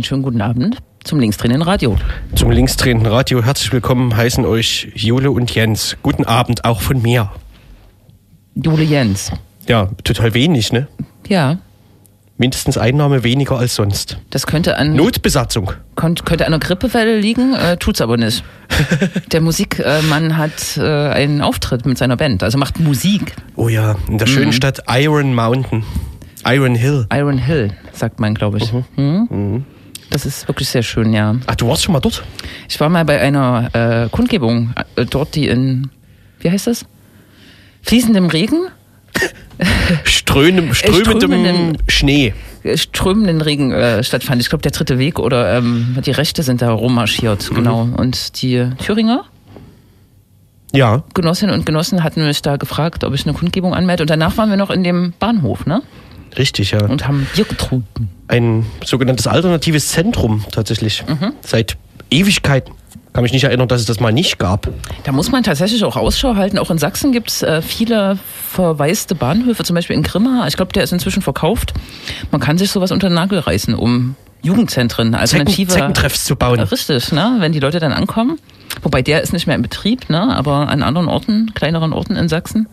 Einen schönen guten Abend zum linksdrehenden Radio. Zum linksdrehenden Radio herzlich willkommen heißen euch Jule und Jens. Guten Abend auch von mir. Jule Jens. Ja, total wenig, ne? Ja, Mindestens Einnahme weniger als sonst. das könnte an, Notbesatzung. konnt, könnte an einer Grippewelle liegen, äh, tut's aber nicht. Der Musikmann hat äh, einen Auftritt mit seiner Band, also macht Musik. Oh ja, in der schönen Stadt Iron Mountain. Iron Hill. Iron Hill, sagt man, glaube ich. Hm? Das ist wirklich sehr schön, ja. Ach, du warst schon mal dort? Ich war mal bei einer äh, Kundgebung äh, dort, die in, wie heißt das? Fließendem Regen? Strömendem, strömendem strömenden- Schnee. äh, strömenden Regen äh, stattfand. Ich glaube, der dritte Weg oder ähm, die Rechte sind da rummarschiert, genau. Und die Thüringer Ja, Genossinnen und Genossen hatten mich da gefragt, ob ich eine Kundgebung anmelde. Und danach waren wir noch in dem Bahnhof, ne? Richtig, ja. Und haben Bier getrunken. Ein sogenanntes alternatives Zentrum tatsächlich. Mhm. Seit Ewigkeiten. Kann mich nicht erinnern, dass es das mal nicht gab. Da muss man tatsächlich auch Ausschau halten. Auch in Sachsen gibt es äh, viele verwaiste Bahnhöfe, zum Beispiel in Grimma. Ich glaube, der ist inzwischen verkauft. Man kann sich sowas unter den Nagel reißen, um Jugendzentren, Zecken, alternative. Zeckentreffs zu bauen. Richtig, ne? wenn die Leute dann ankommen. Wobei der ist nicht mehr in Betrieb, ne? aber an anderen Orten, kleineren Orten in Sachsen,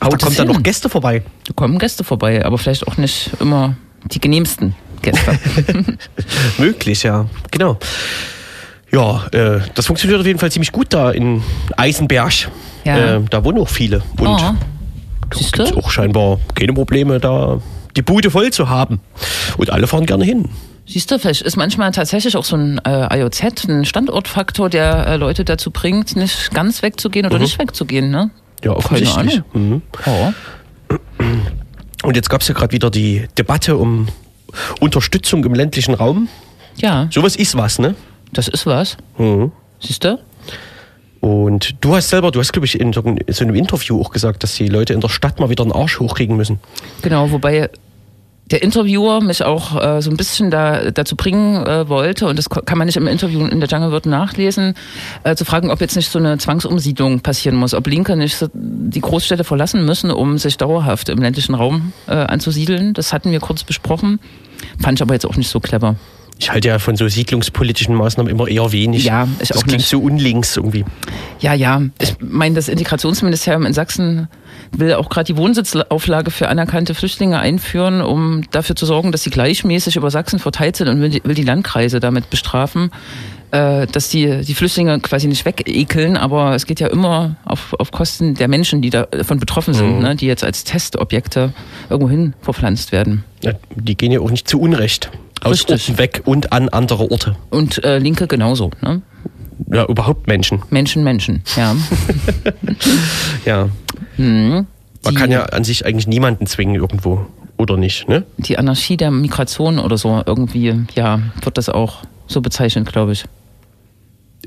Aber das kommen da noch Gäste vorbei? da kommen Gäste vorbei, aber vielleicht auch nicht immer die genehmsten Gäste. Möglich, ja. Genau. Ja, äh, das funktioniert auf jeden Fall ziemlich gut da in Eisenberg. Ja. Äh, da wohnen auch viele. Und oh. da gibt auch scheinbar keine Probleme, da die Bude voll zu haben. Und alle fahren gerne hin. Siehst du, vielleicht ist manchmal tatsächlich auch so ein äh, IOZ, ein Standortfaktor, der äh, Leute dazu bringt, nicht ganz wegzugehen oder nicht wegzugehen, ne? Ja, offensichtlich. Mhm. Oh. Und jetzt gab es ja gerade wieder die Debatte um Unterstützung im ländlichen Raum. Ja, Sowas ist was, ne? das ist was. Mhm. Siehst du? Und du hast selber, du hast, glaube ich, in so in so einem Interview auch gesagt, dass die Leute in der Stadt mal wieder einen Arsch hochkriegen müssen. Genau, wobei der Interviewer mich auch äh, so ein bisschen da, dazu bringen äh, wollte, und das kann man nicht im Interview in der Jungle wird nachlesen, äh, zu fragen, ob jetzt nicht so eine Zwangsumsiedlung passieren muss, ob Linke nicht so die Großstädte verlassen müssen, um sich dauerhaft im ländlichen Raum äh, anzusiedeln. Das hatten wir kurz besprochen, fand ich aber jetzt auch nicht so clever. Ich halte ja von so siedlungspolitischen Maßnahmen immer eher wenig. Ja, ich das auch klingt nicht. so unlinks irgendwie. Ja, ja. Ich meine, das Integrationsministerium in Sachsen will auch gerade die Wohnsitzauflage für anerkannte Flüchtlinge einführen, um dafür zu sorgen, dass sie gleichmäßig über Sachsen verteilt sind und will die, will die Landkreise damit bestrafen, äh, dass die, die Flüchtlinge quasi nicht wegekeln, aber es geht ja immer auf, auf Kosten der Menschen, die davon betroffen sind, ne, die jetzt als Testobjekte irgendwohin verpflanzt werden. Ja, die gehen ja auch nicht zu Unrecht. Aus Richtig. Orten weg und an andere Orte. Und äh, Linke genauso, ne? Ja, überhaupt Menschen. Menschen, Menschen, ja. Ja. Hm. Man kann ja an sich eigentlich niemanden zwingen irgendwo. Oder nicht, ne? die Anarchie der Migration oder so irgendwie, ja, wird das auch so bezeichnet, glaube ich.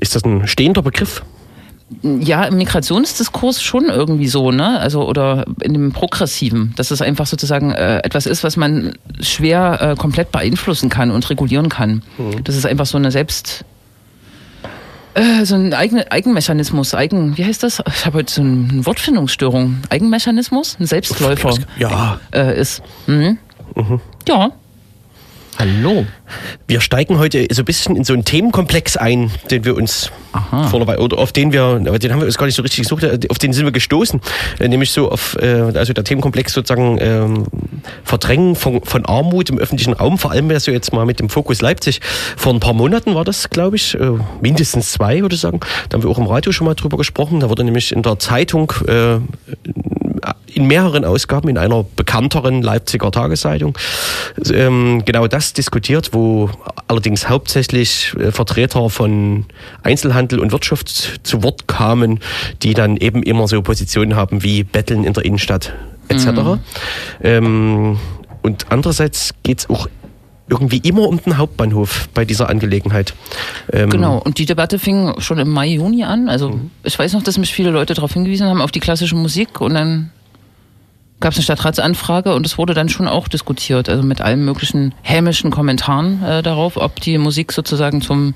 Ist das ein stehender Begriff? Ja, im Migrationsdiskurs schon irgendwie so, ne? Also oder in dem Progressiven, dass es einfach sozusagen äh, etwas ist, was man schwer äh, komplett beeinflussen kann und regulieren kann. Das ist einfach so eine Selbst äh, so ein eigene, Eigenmechanismus, Eigen, wie heißt das? Ich habe heute so eine Wortfindungsstörung. Eigenmechanismus, ein Selbstläufer Ja. äh, ist. Mhm. Ja. Hallo. Wir steigen heute so ein bisschen in so einen Themenkomplex ein, den wir uns Aha. vorne oder auf den wir, aber den haben wir uns gar nicht so richtig gesucht, auf den sind wir gestoßen, Äh, nämlich so auf, äh, also der Themenkomplex sozusagen ähm, Verdrängen von, von Armut im öffentlichen Raum, vor allem so jetzt mal mit dem Fokus Leipzig. Vor ein paar Monaten war das, glaube ich, äh, mindestens zwei, würde ich sagen. Da haben wir auch im Radio schon mal drüber gesprochen. Da wurde nämlich in der Zeitung äh, in mehreren Ausgaben in einer bekannteren Leipziger Tageszeitung ähm, genau das diskutiert, wo allerdings hauptsächlich äh, Vertreter von Einzelhandel und Wirtschaft zu Wort kamen, die dann eben immer so Positionen haben wie Betteln in der Innenstadt etc. Ähm, und andererseits geht es auch irgendwie immer um den Hauptbahnhof bei dieser Angelegenheit. Ähm, Genau, und die Debatte fing schon im Mai, Juni an. Also ich weiß noch, dass mich viele Leute darauf hingewiesen haben, auf die klassische Musik und dann gab es eine Stadtratsanfrage und es wurde dann schon auch diskutiert, also mit allen möglichen hämischen Kommentaren äh, darauf, ob die Musik sozusagen zum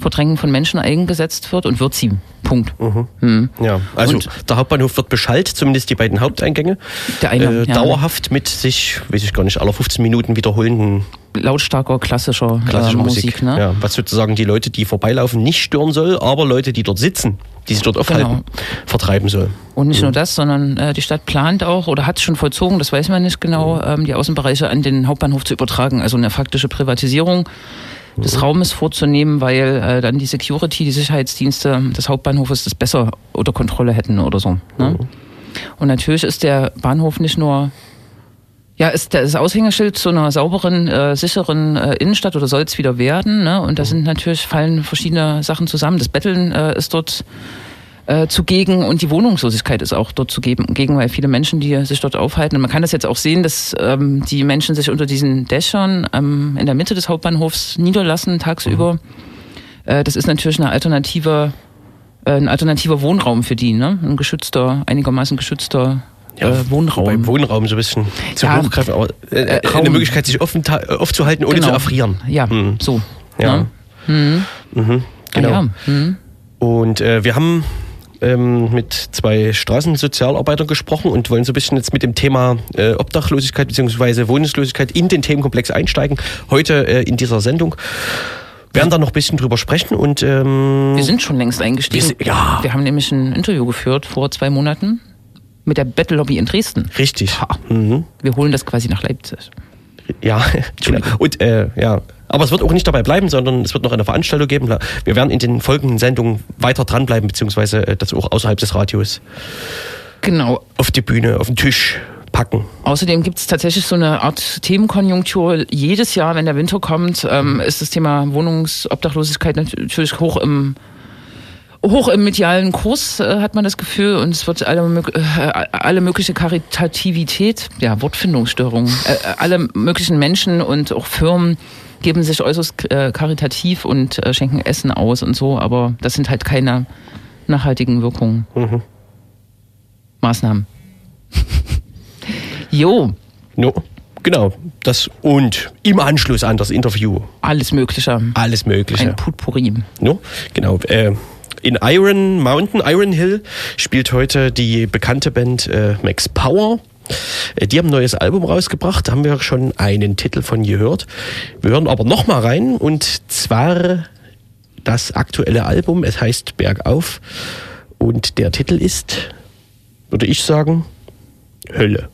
Verdrängen von Menschen eingesetzt wird und wird sie. Punkt. Hm. Ja, also Und- der Hauptbahnhof wird beschallt, zumindest die beiden Haupteingänge. Der eine, äh, ja. Dauerhaft mit sich, weiß ich gar nicht, aller 15 Minuten wiederholenden lautstarker klassischer, Klassische äh, Musik. Musik. ne? Ja, was sozusagen die Leute, die vorbeilaufen, nicht stören soll, aber Leute, die dort sitzen, die sich dort aufhalten, vertreiben soll. Und nicht nur das, sondern äh, die Stadt plant auch oder hat schon vollzogen, das weiß man nicht genau, ähm, die Außenbereiche an den Hauptbahnhof zu übertragen. Also eine faktische Privatisierung des Raumes vorzunehmen, weil äh, dann die Security, die Sicherheitsdienste des Hauptbahnhofes das besser unter Kontrolle hätten oder so. Ne? Und natürlich ist der Bahnhof nicht nur ja, ist das Aushängeschild zu einer sauberen, äh, sicheren äh, Innenstadt oder soll es wieder werden. Ne? Und da sind natürlich fallen verschiedene Sachen zusammen. Das Betteln äh, ist dort äh, zugegen und die Wohnungslosigkeit ist auch dort zugegen, weil viele Menschen, die sich dort aufhalten, und man kann das jetzt auch sehen, dass ähm, die Menschen sich unter diesen Dächern ähm, in der Mitte des Hauptbahnhofs niederlassen tagsüber. Äh, das ist natürlich eine alternative, äh, ein alternativer Wohnraum für die, ne? ein geschützter, einigermaßen geschützter äh, Wohnraum. Beim Wohnraum so ein bisschen zu Ja. hochgreifen, aber äh, Äh, eine Raum. Möglichkeit, sich offen, äh, aufzuhalten, ohne Genau. zu erfrieren. Ja, Mhm. so. Ja. Ne? Mhm. Mhm, Ah, genau. ja. Mhm. Und äh, wir haben ähm, mit zwei Straßensozialarbeitern gesprochen und wollen so ein bisschen jetzt mit dem Thema äh, Obdachlosigkeit bzw. Wohnungslosigkeit in den Themenkomplex einsteigen. Heute äh, in dieser Sendung. Wir werden da noch ein bisschen drüber sprechen und ähm, Wir sind schon längst eingestiegen. Wir ja. Wir haben nämlich ein Interview geführt vor zwei Monaten mit der Battle Lobby in Dresden. richtig. Mhm. Wir holen das quasi nach Leipzig. Ja, genau. Und äh, ja, aber es wird auch nicht dabei bleiben, sondern es wird noch eine Veranstaltung geben. Wir werden in den folgenden Sendungen weiter dranbleiben, beziehungsweise äh, das auch außerhalb des Radios Genau. auf die Bühne, auf den Tisch packen. Außerdem gibt es tatsächlich so eine Art Themenkonjunktur. Jedes Jahr, wenn der Winter kommt, ähm, ist das Thema Wohnungsobdachlosigkeit natürlich hoch im hoch im medialen Kurs, äh, hat man das Gefühl, und es wird alle, äh, alle mögliche Karitativität, ja, Wortfindungsstörung, äh, alle möglichen Menschen und auch Firmen geben sich äußerst äh, karitativ und äh, schenken Essen aus und so, aber das sind halt keine nachhaltigen Wirkungen. Mhm. Maßnahmen. jo, No, genau. Das und im Anschluss an das Interview alles Mögliche. alles Mögliche. Ein Putpourri. No, genau. Äh, in Iron Mountain, Iron Hill spielt heute die bekannte Band äh, Max Power. Äh, Die haben ein neues Album rausgebracht, da haben wir schon einen Titel von gehört. Wir hören aber noch mal rein und zwar das aktuelle Album. Es heißt Bergauf und der Titel ist, würde ich sagen, Hölle.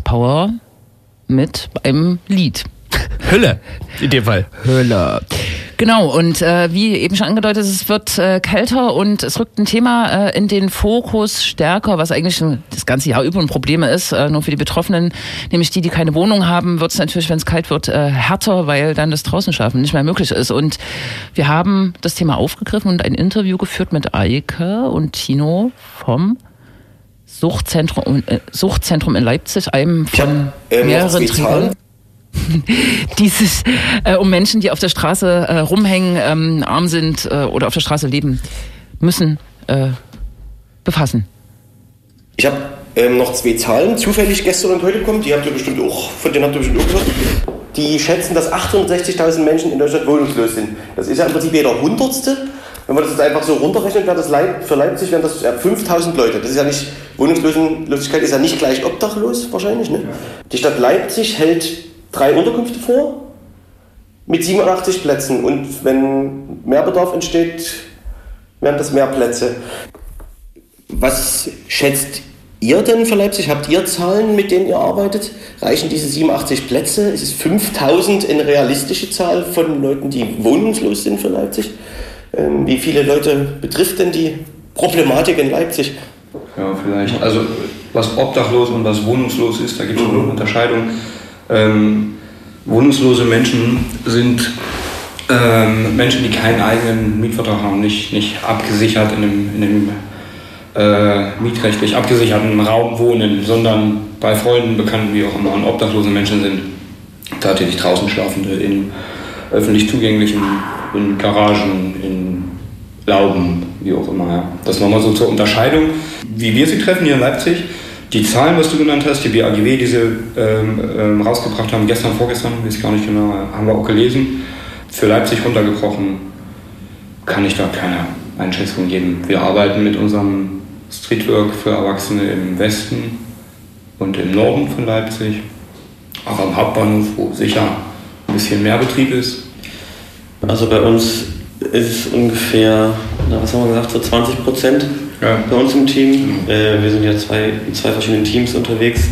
Power mit einem Lied. Hölle, in dem Fall. Hölle. Genau, und äh, wie eben schon angedeutet, es wird äh, kälter und es rückt ein Thema äh, in den Fokus stärker, was eigentlich ein- das ganze Jahr über ein Problem ist, äh, nur für die Betroffenen, nämlich die, die keine Wohnung haben, wird es natürlich, wenn es kalt wird, äh, härter, weil dann das Draußenschaffen nicht mehr möglich ist. Und wir haben das Thema aufgegriffen und ein Interview geführt mit Eike und Tino vom Suchtzentrum, äh, Suchtzentrum in Leipzig, einem von mehreren Trägern dieses äh, um Menschen, die auf der Straße äh, rumhängen, ähm, arm sind äh, oder auf der Straße leben müssen, äh, befassen. Ich habe ähm, noch zwei Zahlen zufällig gestern und heute bekommen. Die habt ihr bestimmt auch, von denen habt ihr bestimmt auch gehört. Die schätzen, dass 860.000 Menschen in Deutschland wohnungslos sind. Das ist ja im Prinzip jeder Hundertste. Wenn man das jetzt einfach so runterrechnet, wäre das Leip für Leipzig wären das ja 5.000 Leute. Das ist ja nicht, Wohnungslosigkeit ist ja nicht gleich obdachlos wahrscheinlich. Ne? Die Stadt Leipzig hält drei Unterkünfte vor mit 87 Plätzen. Und wenn mehr Bedarf entsteht, wären das mehr Plätze. Was schätzt ihr denn für Leipzig? Habt ihr Zahlen, mit denen ihr arbeitet? Reichen diese 87 Plätze? Ist es 5000 eine realistische Zahl von Leuten, die wohnungslos sind für Leipzig? Ähm, wie viele Leute betrifft denn die Problematik in Leipzig? Ja, vielleicht. Also was obdachlos und was wohnungslos ist, da gibt es schon eine Unterscheidung. Ähm, wohnungslose Menschen sind ähm, Menschen, die keinen eigenen Mietvertrag haben, nicht, nicht abgesichert in einem, in einem äh, mietrechtlich abgesicherten Raum wohnen, sondern bei Freunden, Bekannten, wie auch immer, und obdachlose Menschen sind, tatsächlich draußen schlafende, in öffentlich zugänglichen, in Garagen, in Lauben, wie auch immer. Ja. Das nochmal so zur Unterscheidung, wie wir sie treffen hier in Leipzig. Die Zahlen, was du genannt hast, die BAGW, die sie ähm, ähm, rausgebracht haben, gestern, vorgestern, weiß gar nicht genau, haben wir auch gelesen, für Leipzig runtergebrochen, kann ich da keine Einschätzung geben. Wir arbeiten mit unserem Streetwork für Erwachsene im Westen und im Norden von Leipzig, auch am Hauptbahnhof, wo sicher ein bisschen mehr Betrieb ist. Also bei uns ist es ungefähr, na, was haben wir gesagt, so 20 Prozent Ja. bei uns im Team. Äh, wir sind ja zwei, in zwei verschiedenen Teams unterwegs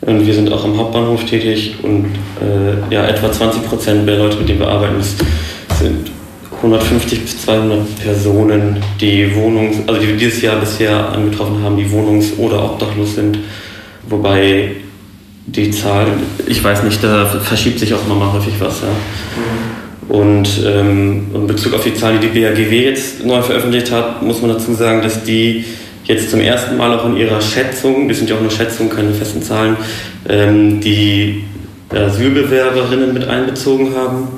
und wir sind auch am Hauptbahnhof tätig und äh, ja, etwa 20 Prozent der Leute, mit denen wir arbeiten, sind 150 bis 200 Personen, die Wohnungs-, also die wir dieses Jahr bisher angetroffen haben, die wohnungs- oder obdachlos sind. Wobei die Zahl, ich weiß nicht, da verschiebt sich auch nochmal häufig was. Ja. Und ähm, in Bezug auf die Zahlen, die die BAGW jetzt neu veröffentlicht hat, muss man dazu sagen, dass die jetzt zum ersten Mal auch in ihrer Schätzung, das sind ja auch nur Schätzungen, keine festen Zahlen, ähm, die Asylbewerberinnen mit einbezogen haben,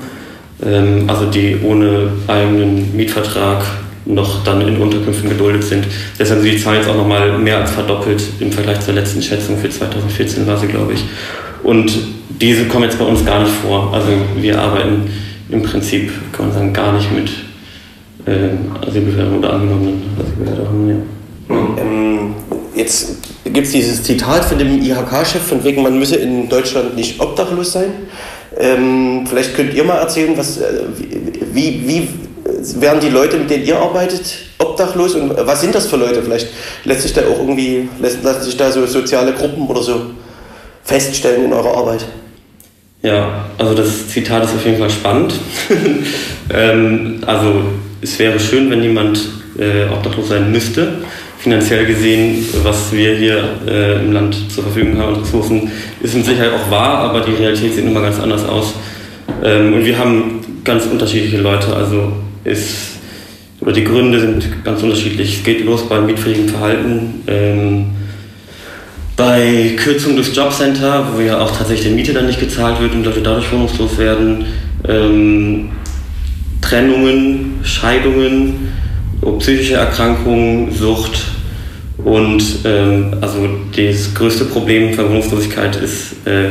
ähm, also die ohne eigenen Mietvertrag noch dann in Unterkünften geduldet sind. Deshalb sind die Zahlen jetzt auch nochmal mehr als verdoppelt im Vergleich zur letzten Schätzung für 2014 war sie, glaube ich. Und diese kommen jetzt bei uns gar nicht vor. Also wir arbeiten im Prinzip, kann man sagen, gar nicht mit ähm, Asylbewerbern oder angenommenen Asylbewerbern. Ja. Ähm, jetzt gibt es dieses Zitat von dem IHK-Chef, von wegen, man müsse in Deutschland nicht obdachlos sein. Ähm, vielleicht könnt ihr mal erzählen, was, äh, wie, wie werden die Leute, mit denen ihr arbeitet, obdachlos und was sind das für Leute? Vielleicht lässt sich da auch irgendwie, lassen, lassen sich da so soziale Gruppen oder so feststellen in eurer Arbeit. Ja, also das Zitat ist auf jeden Fall spannend. ähm, also es wäre schön, wenn niemand äh, obdachlos sein müsste. Finanziell gesehen, was wir hier äh, im Land zur Verfügung haben, an Ressourcen, ist mit Sicherheit auch wahr, aber die Realität sieht immer ganz anders aus. Ähm, und wir haben ganz unterschiedliche Leute. Also ist, oder die Gründe sind ganz unterschiedlich. Es geht los beim mietfähigen Verhalten. Ähm, bei Kürzung des Jobcenter, wo ja auch tatsächlich die Miete dann nicht gezahlt wird und Leute dadurch wohnungslos werden, ähm, Trennungen, Scheidungen, psychische Erkrankungen, Sucht und ähm, also das größte Problem für Wohnungslosigkeit ist, äh,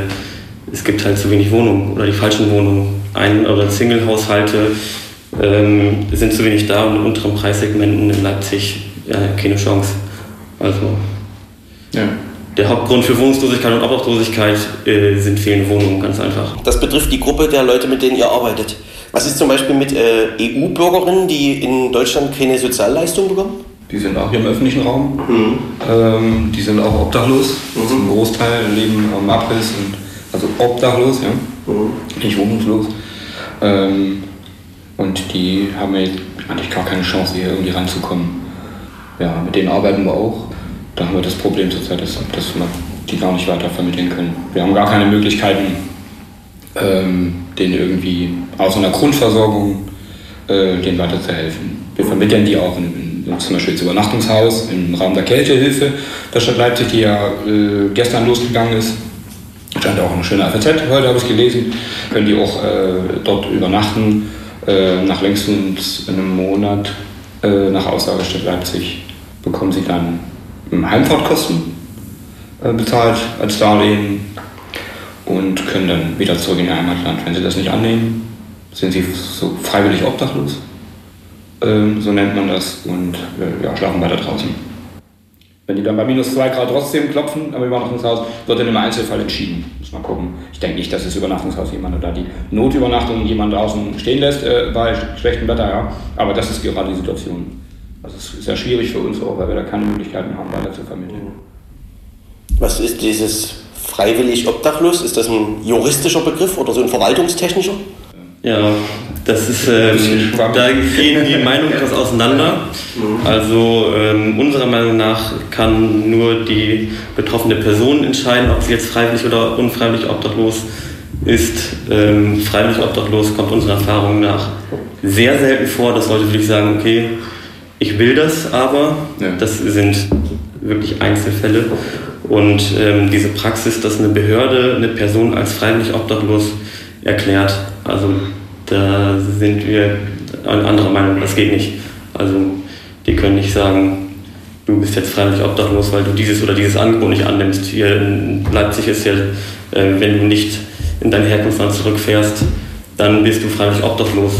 es gibt halt zu wenig Wohnungen oder die falschen Wohnungen. Ein- oder Single-Haushalte ähm, sind zu wenig da und in unteren Preissegmenten in Leipzig ja, keine Chance. Also Ja. der Hauptgrund für Wohnungslosigkeit und Obdachlosigkeit äh, sind fehlende Wohnungen, ganz einfach. Das betrifft die Gruppe der Leute, mit denen ihr arbeitet. Was ist zum Beispiel mit äh, EU-Bürgerinnen, die in Deutschland keine Sozialleistung bekommen? Die sind auch hier im öffentlichen Raum. Ähm, die sind auch obdachlos. Das ist ein Großteil leben am Abriss und also obdachlos, ja. Nicht wohnungslos. Ähm, und die haben ja eigentlich gar keine Chance, hier irgendwie ranzukommen. Ja, mit denen arbeiten wir auch. Da haben wir das Problem zurzeit, dass, dass wir die gar nicht weiter vermitteln können. Wir haben gar keine Möglichkeiten, ähm, denen irgendwie außer einer Grundversorgung äh, denen weiterzuhelfen. Wir vermitteln die auch in, in, zum Beispiel ins Übernachtungshaus im Rahmen der Kältehilfe der Stadt Leipzig, die ja äh, gestern losgegangen ist. Scheint auch eine schöne FAZ, heute habe ich gelesen. Können die auch äh, dort übernachten, äh, nach längstens einem Monat äh, nach Aussage der Stadt Leipzig bekommen sie dann Heimfahrtkosten äh, bezahlt als Darlehen und können dann wieder zurück in ihr Heimatland. Wenn sie das nicht annehmen, sind sie so freiwillig obdachlos, ähm, so nennt man das, und äh, ja, schlafen weiter draußen. Wenn die dann bei minus 2 Grad trotzdem klopfen am Übernachtungshaus, wird dann im Einzelfall entschieden. Muss mal gucken. Ich denke nicht, dass das Übernachtungshaus jemand oder die Notübernachtung jemand draußen stehen lässt äh, bei schlechtem Wetter, ja. Aber das ist gerade die Situation. Also es ist sehr schwierig für uns auch, weil wir da keine Möglichkeiten haben, weiter zu vermitteln. Was ist dieses freiwillig obdachlos? Ist das ein juristischer Begriff oder so ein verwaltungstechnischer? Ja, das ist, ähm, da gehen die Meinungen etwas auseinander. Also ähm, unserer Meinung nach kann nur die betroffene Person entscheiden, ob sie jetzt freiwillig oder unfreiwillig obdachlos ist ähm, freiwillig obdachlos, kommt unserer Erfahrung nach sehr selten vor, dass Leute wirklich sagen, okay, ich will das aber. Ja. Das sind wirklich Einzelfälle. Und ähm, diese Praxis, dass eine Behörde eine Person als freiwillig obdachlos erklärt, also da sind wir an anderer Meinung, das geht nicht. Also die können nicht sagen, du bist jetzt freiwillig obdachlos, weil du dieses oder dieses Angebot nicht annimmst. Hier in Leipzig ist ja, äh, wenn du nicht in dein Herkunftsland zurückfährst, dann bist du freiwillig obdachlos.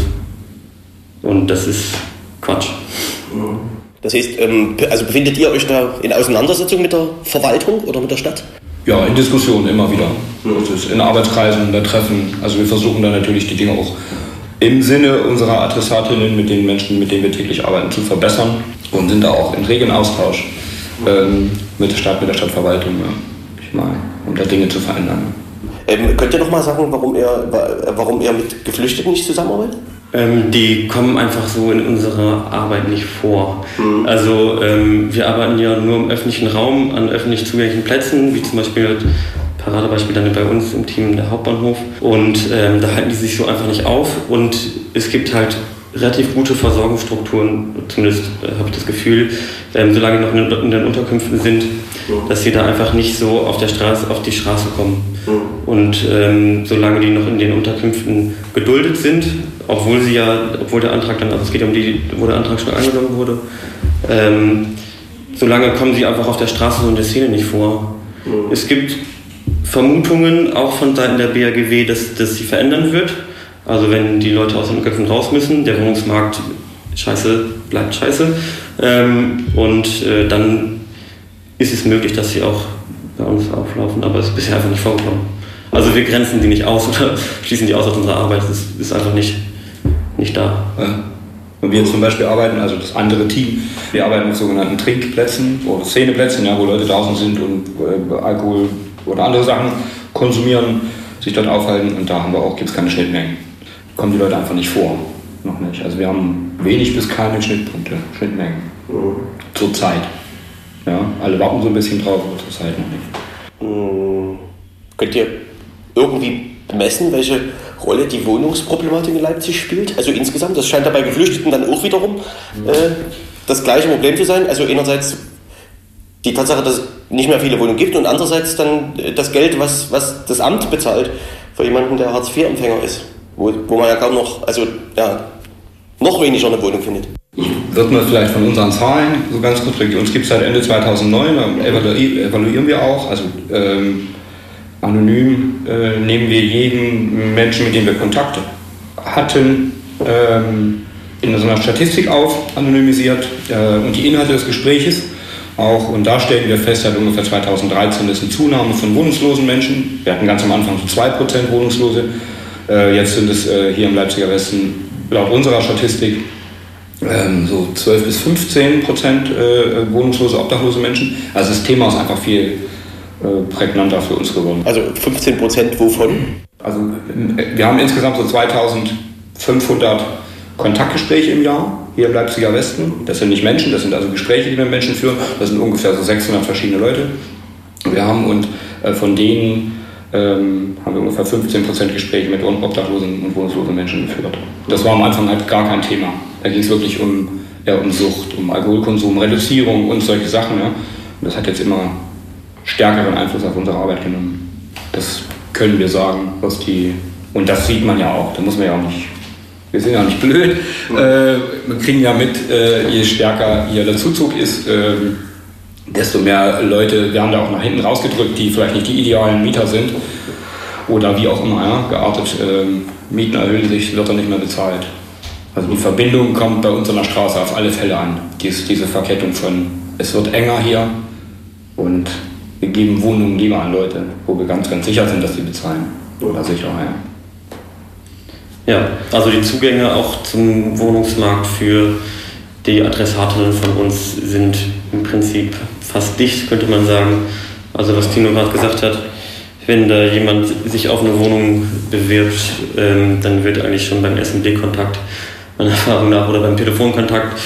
Und das ist Quatsch. Das heißt, ähm, also befindet ihr euch da in Auseinandersetzung mit der Verwaltung oder mit der Stadt? Ja, in Diskussionen immer wieder. Das ist in Arbeitskreisen, bei Treffen. Also wir versuchen dann natürlich die Dinge auch im Sinne unserer Adressatinnen mit den Menschen, mit denen wir täglich arbeiten, zu verbessern und sind da auch in regen Austausch ähm, mit der Stadt, mit der Stadtverwaltung, ja. ich meine, um da Dinge zu verändern. Ähm, könnt ihr noch mal sagen, warum ihr, wa- warum ihr mit Geflüchteten nicht zusammenarbeitet? Ähm, die kommen einfach so in unserer Arbeit nicht vor. Also ähm, wir arbeiten ja nur im öffentlichen Raum, an öffentlich zugänglichen Plätzen, wie zum Beispiel Paradebeispiel dann bei uns im Team der Hauptbahnhof. Und ähm, da halten die sich so einfach nicht auf. Und es gibt halt relativ gute Versorgungsstrukturen, zumindest äh, habe ich das Gefühl, ähm, solange noch in den, in den Unterkünften sind, dass sie da einfach nicht so auf der Straße, auf die Straße kommen. Und ähm, solange die noch in den Unterkünften geduldet sind, obwohl sie ja, obwohl der Antrag dann, also es geht um die, wo der Antrag schon angenommen wurde, ähm, solange kommen sie einfach auf der Straße so in der Szene nicht vor. Es gibt Vermutungen auch von Seiten der BAGW, dass das sich verändern wird. Also wenn die Leute aus den Unterkünften raus müssen, der Wohnungsmarkt scheiße bleibt scheiße. Ähm, und äh, dann ist es möglich, dass sie auch bei uns auflaufen, aber es ist bisher einfach nicht vorgekommen. Also wir grenzen die nicht aus oder schließen die aus aus unserer Arbeit. Das ist einfach nicht, nicht da. Ja. Und wir zum Beispiel arbeiten, also das andere Team, wir arbeiten auf sogenannten Trinkplätzen oder Szeneplätzen, ja, wo Leute draußen sind und äh, Alkohol oder andere Sachen konsumieren, sich dort aufhalten und da haben wir auch, gibt es keine Schnittmengen. Kommen die Leute einfach nicht vor. Noch nicht. Also wir haben wenig bis keine Schnittpunkte, Schnittmengen. Zurzeit. Ja, alle warten so ein bisschen drauf, aber zurzeit noch nicht. Hm, Könnt ihr irgendwie bemessen, welche Rolle die Wohnungsproblematik in Leipzig spielt? Also insgesamt, das scheint ja bei Geflüchteten dann auch wiederum äh, das gleiche Problem zu sein. Also einerseits die Tatsache, dass nicht mehr viele Wohnungen gibt und andererseits dann äh, das Geld, was, was das Amt bezahlt für jemanden, der Hartz-IV-Empfänger ist. Wo, wo man ja kaum noch, also ja, noch weniger eine Wohnung findet. Wird man vielleicht von unseren Zahlen so ganz kurz. Uns gibt es seit Ende 2009, da evaluieren, evaluieren wir auch. Also ähm, anonym äh, nehmen wir jeden Menschen, mit dem wir Kontakt hatten, ähm, in so einer Statistik auf, anonymisiert äh, und die Inhalte des Gespräches auch. Und da stellen wir fest, seit ungefähr 2013 ist eine Zunahme von wohnungslosen Menschen. Wir hatten ganz am Anfang so 2% Wohnungslose. Äh, jetzt sind es äh, hier im Leipziger Westen laut unserer Statistik ähm, so 12 bis 15 Prozent äh, wohnungslose, obdachlose Menschen. Also das Thema ist einfach viel äh, prägnanter für uns geworden. Also 15 Prozent wovon? Also äh, wir haben insgesamt so 2500 Kontaktgespräche im Jahr hier Leipziger Westen. Das sind nicht Menschen, das sind also Gespräche, die wir mit Menschen führen. Das sind ungefähr so 600 verschiedene Leute. Wir haben und äh, von denen ähm, haben wir ungefähr 15% Gespräche mit obdachlosen und wohnungslosen Menschen geführt. Das war am Anfang halt gar kein Thema. Da ging es wirklich um, ja, um Sucht, um Alkoholkonsum, Reduzierung und solche Sachen. Ja. Und das hat jetzt immer stärkeren Einfluss auf unsere Arbeit genommen. Das können wir sagen, was die. Und das sieht man ja auch, da muss man ja auch nicht. Wir sind ja nicht blöd. Äh, wir kriegen ja mit, äh, je stärker hier der Zuzug ist, äh, desto mehr Leute werden da auch nach hinten rausgedrückt, die vielleicht nicht die idealen Mieter sind. Oder wie auch immer, ja, geartet. ähm, Mieten erhöhen sich, wird dann nicht mehr bezahlt. Also die Verbindung kommt bei uns an der Straße auf alle Fälle an. Dies, diese Verkettung von, es wird enger hier und wir geben Wohnungen lieber an Leute, wo wir ganz, ganz sicher sind, dass sie bezahlen. Oder sicher, ja. Ja, also die Zugänge auch zum Wohnungsmarkt für die Adressatinnen von uns sind im Prinzip fast dicht, könnte man sagen. Also was Tino gerade gesagt hat, wenn da jemand sich auf eine Wohnung bewirbt, ähm, dann wird eigentlich schon beim SMD-Kontakt, meiner Erfahrung nach, oder beim Telefonkontakt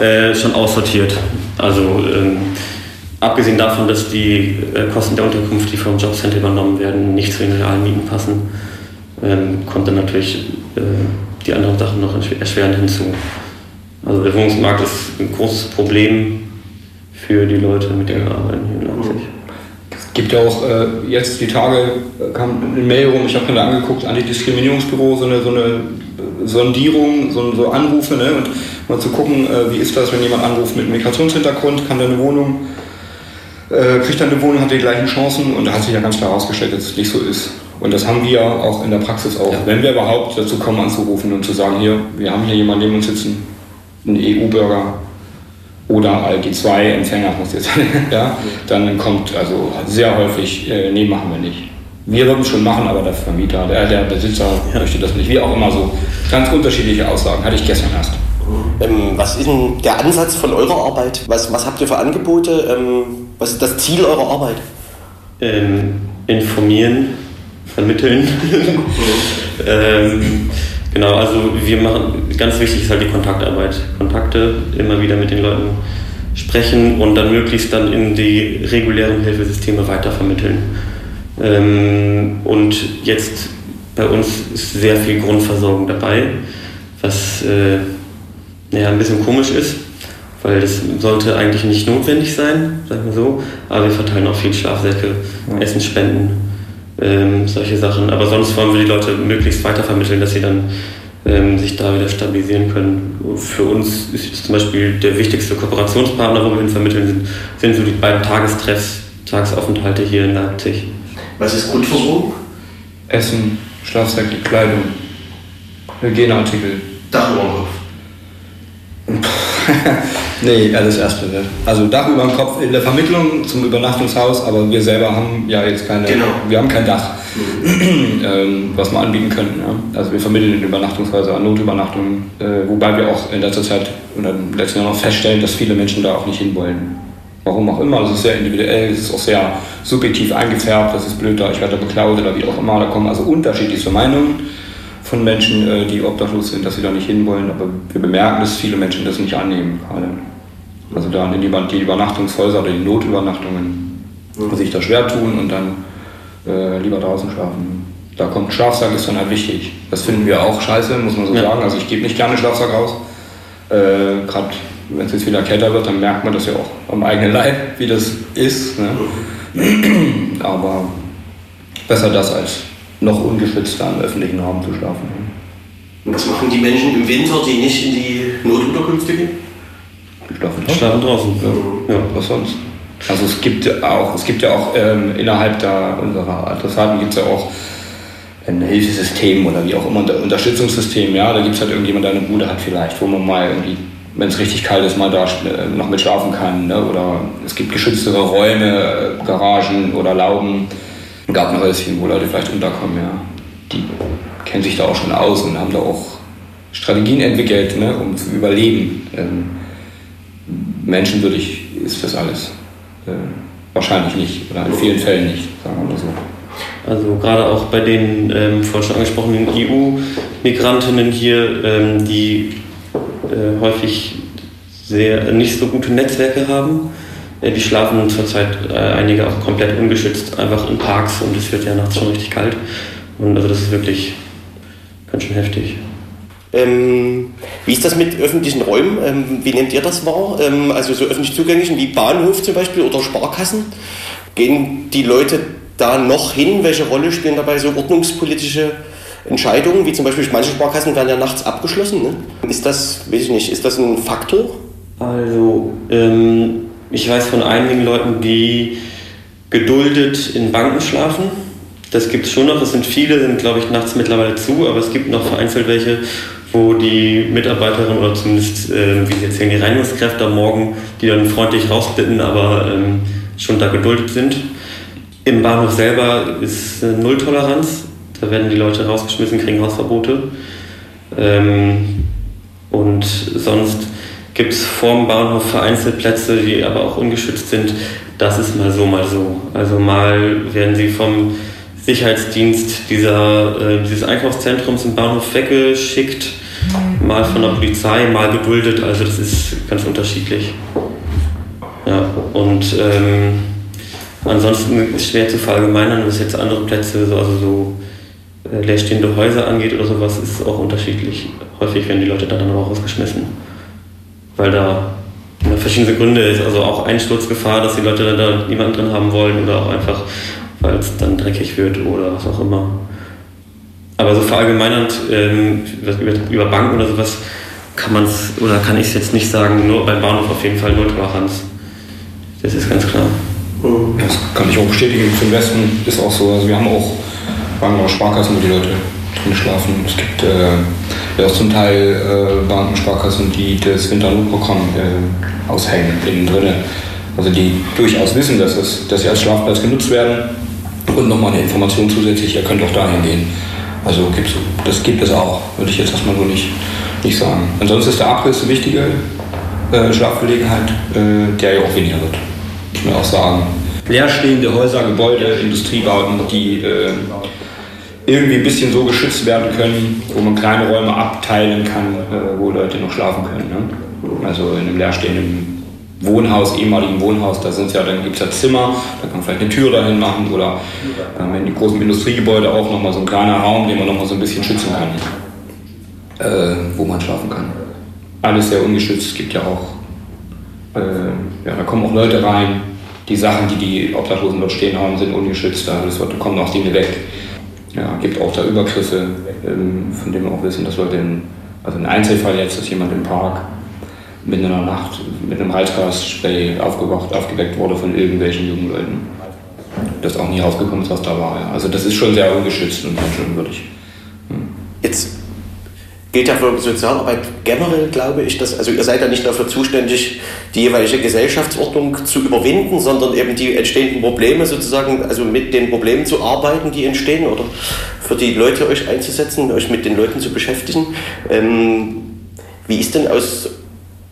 äh, schon aussortiert. Also ähm, abgesehen davon, dass die äh, Kosten der Unterkunft, die vom Jobcenter übernommen werden, nicht zu den realen Mieten passen, ähm, kommt dann natürlich äh, die anderen Sachen noch erschwerend hinzu. Also der Wohnungsmarkt ist ein großes Problem für die Leute, mit denen wir arbeiten hier in Leipzig. Es gibt ja auch äh, jetzt die Tage äh, kam eine Mail rum, ich habe mir da angeguckt, Antidiskriminierungsbüro, so eine, so eine Sondierung, so, so Anrufe, ne? und mal zu gucken, äh, wie ist das, wenn jemand anruft mit Migrationshintergrund, kann der eine Wohnung, äh, kriegt dann eine Wohnung, hat die gleichen Chancen und da hat sich ja ganz klar herausgestellt, dass es nicht so ist. Und das haben wir auch in der Praxis auch, wenn wir überhaupt dazu kommen anzurufen und zu sagen, hier, wir haben hier jemanden neben uns sitzen, einen EU-Bürger oder ALG2-Empfänger, muss jetzt ja, dann kommt also sehr häufig, äh, nee, machen wir nicht. Wir würden es schon machen, aber der Vermieter, der, der Besitzer möchte das nicht. Wie auch immer so. Ganz unterschiedliche Aussagen, hatte ich gestern erst. Ähm, was ist denn der Ansatz von eurer Arbeit? Was, was habt ihr für Angebote? Ähm, was ist das Ziel eurer Arbeit? Ähm, informieren, vermitteln. ähm, genau, also wir machen, ganz wichtig ist halt die Kontaktarbeit. Kontakte, immer wieder mit den Leuten sprechen und dann möglichst dann in die regulären Hilfesysteme weitervermitteln. Ähm, und jetzt bei uns ist sehr viel Grundversorgung dabei, was äh, ja, ein bisschen komisch ist, weil das sollte eigentlich nicht notwendig sein, sagen wir so, aber wir verteilen auch viel Schlafsäcke, ja. Essensspenden, ähm, solche Sachen. Aber sonst wollen wir die Leute möglichst weitervermitteln, dass sie dann ähm, sich da wieder stabilisieren können. Für uns ist zum Beispiel der wichtigste Kooperationspartner, wo wir hin vermitteln, sind, sind so die beiden Tagestreffs, Tagsaufenthalte hier in Leipzig. Was ist Grundversorgung? Essen, Schlafsäcke, Kleidung, Hygieneartikel. Dach über dem Kopf. nee, ja, das erste. Ne? Also Dach über dem Kopf in der Vermittlung zum Übernachtungshaus, aber wir selber haben ja jetzt keine, Genau. wir haben kein Dach, ähm, was wir anbieten könnten. Ja? Also wir vermitteln in Übernachtungshäuser an Notübernachtungen, äh, wobei wir auch in letzter Zeit oder im letzten Jahr noch feststellen, dass viele Menschen da auch nicht hinwollen. Warum auch immer, es ist sehr individuell, es ist auch sehr subjektiv eingefärbt, das ist blöd da, ich werde beklaut oder wie auch immer, da kommen also unterschiedlichste Meinungen von Menschen, äh, die obdachlos sind, dass sie da nicht hinwollen, aber wir bemerken, dass viele Menschen das nicht annehmen gerade. Also da die, die Übernachtungshäuser oder die Notübernachtungen mhm. sich da schwer tun und dann äh, lieber draußen schlafen. Da kommt Schlafsack, ist dann halt wichtig. Das finden wir auch scheiße, muss man so ja. sagen. Also ich gebe nicht gerne Schlafsack raus. Äh, Gerade wenn es jetzt wieder kälter wird, dann merkt man das ja auch am eigenen Leib, wie das ist. Ne? Aber besser das als noch ungeschützter im öffentlichen Raum zu schlafen. Und was machen die Menschen im Winter, die nicht in die Notunterkünfte gehen? Die schlafen draußen. Schlafen draußen. Ja. ja, was sonst? Also es gibt auch, es gibt ja auch ähm, innerhalb der, unserer Adressaten gibt es ja auch ein Hilfesystem oder wie auch immer, ein Unterstützungssystem. Ja, da gibt es halt irgendjemand, der eine Bude hat vielleicht, wo man mal irgendwie wenn es richtig kalt ist, mal da äh, noch mit schlafen kann. Ne? Oder es gibt geschütztere Räume, äh, Garagen oder Lauben, Gartenhäuschen, wo Leute vielleicht unterkommen. Ja. Die kennen sich da auch schon aus und haben da auch Strategien entwickelt, ne? um zu überleben. Ähm, menschenwürdig ist das alles. Äh, wahrscheinlich nicht oder in vielen Fällen nicht, sagen wir mal so. Also gerade auch bei den ähm, vorhin schon angesprochenen EU-Migrantinnen hier, ähm, die äh, häufig sehr nicht so gute Netzwerke haben. Äh, die schlafen zurzeit äh, einige auch komplett ungeschützt, einfach in Parks und es wird ja nachts schon richtig kalt. Und also das ist wirklich ganz schön heftig. Ähm, wie ist das mit öffentlichen Räumen? Ähm, wie nehmt ihr das wahr? Ähm, also so öffentlich zugänglichen wie Bahnhof zum Beispiel oder Sparkassen? Gehen die Leute da noch hin? Welche Rolle spielen dabei so ordnungspolitische Entscheidungen, wie zum Beispiel manche Sparkassen werden ja nachts abgeschlossen. Ne? Ist das, weiß ich nicht, ist das ein Faktor? Also, ähm, ich weiß von einigen Leuten, die geduldet in Banken schlafen. Das gibt es schon noch. Es sind viele, sind glaube ich nachts mittlerweile zu, aber es gibt noch vereinzelt welche, wo die Mitarbeiterin oder zumindest, äh, wie sie erzählen, die Reinigungskräfte am Morgen, die dann freundlich rausbitten, aber ähm, schon da geduldet sind. Im Bahnhof selber ist äh, Nulltoleranz. Da werden die Leute rausgeschmissen, kriegen Hausverbote. Ähm, und sonst gibt es vorm Bahnhof vereinzelt Plätze, die aber auch ungeschützt sind. Das ist mal so, mal so. Also mal werden sie vom Sicherheitsdienst dieser, äh, dieses Einkaufszentrums im Bahnhof weggeschickt, mal von der Polizei, mal geduldet. Also das ist ganz unterschiedlich. Ja, und ähm, ansonsten ist es schwer zu verallgemeinern, was jetzt andere Plätze, so, also so äh, leerstehende Häuser angeht oder sowas, ist es auch unterschiedlich. Häufig werden die Leute dann aber rausgeschmissen, weil da verschiedene Gründe ist. Also auch Einsturzgefahr, dass die Leute da niemanden drin haben wollen oder auch einfach, weil es dann dreckig wird oder was auch immer. Aber so verallgemeinernd ähm, über, Banken oder sowas kann man es oder kann ich es jetzt nicht sagen. Nur beim Bahnhof auf jeden Fall null Toleranz. Das ist ganz klar. Das kann ich auch bestätigen. Im Westen ist auch so. Also wir haben auch Banken oder Sparkassen, wo die Leute drin schlafen. Es gibt äh, ja zum Teil äh, Banken, Sparkassen, die das Winterlotprogramm äh, aushängen innen drinne. Also die durchaus wissen, dass, es, dass sie als Schlafplatz genutzt werden und nochmal eine Information zusätzlich, ihr könnt auch dahin gehen. Also gibt's, das gibt es auch, würde ich jetzt erstmal nur nicht, nicht sagen. Ansonsten ist der Abriss eine wichtige äh, Schlafgelegenheit, äh, der ja auch weniger wird, muss man auch sagen. Leerstehende Häuser, Gebäude, Industriebauten, die äh, irgendwie ein bisschen so geschützt werden können, wo man kleine Räume abteilen kann, äh, wo Leute noch schlafen können. Ne? Also in einem leerstehenden Wohnhaus, ehemaligen Wohnhaus, da sind ja, dann gibt es ja Zimmer, da kann man vielleicht eine Tür dahin machen oder äh, in die großen Industriegebäude auch nochmal so ein kleiner Raum, den man nochmal so ein bisschen schützen kann, äh, wo man schlafen kann. Alles sehr ungeschützt, es gibt ja auch, äh, ja, da kommen auch Leute rein, die Sachen, die die Obdachlosen dort stehen haben, sind ungeschützt, da kommen auch Dinge weg. Ja, gibt auch da Übergriffe, ähm, von denen wir auch wissen, dass Leute, in, also ein Einzelfall jetzt, dass jemand im Park mitten in der Nacht mit einem Reizgasspray aufgewacht, aufgeweckt wurde von irgendwelchen jungen Leuten. Das auch nie rausgekommen ist, was da war. Also das ist schon sehr ungeschützt und menschenwürdig. Jetzt gilt ja für Sozialarbeit generell, glaube ich, dass, also ihr seid ja nicht dafür zuständig, die jeweilige Gesellschaftsordnung zu überwinden, sondern eben die entstehenden Probleme sozusagen, also mit den Problemen zu arbeiten, die entstehen oder für die Leute euch einzusetzen, euch mit den Leuten zu beschäftigen. Ähm, wie ist denn aus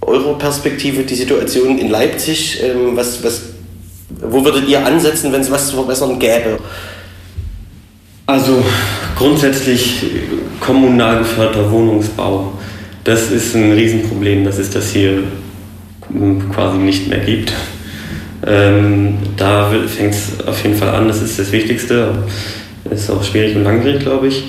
eurer Perspektive die Situation in Leipzig? Ähm, was, was, wo würdet ihr ansetzen, wenn es was zu verbessern gäbe? Also grundsätzlich kommunal geförderter Wohnungsbau, das ist ein Riesenproblem, dass es das hier quasi nicht mehr gibt. Ähm, da fängt es auf jeden Fall an, das ist das Wichtigste. Ist auch schwierig und langwierig, glaube ich.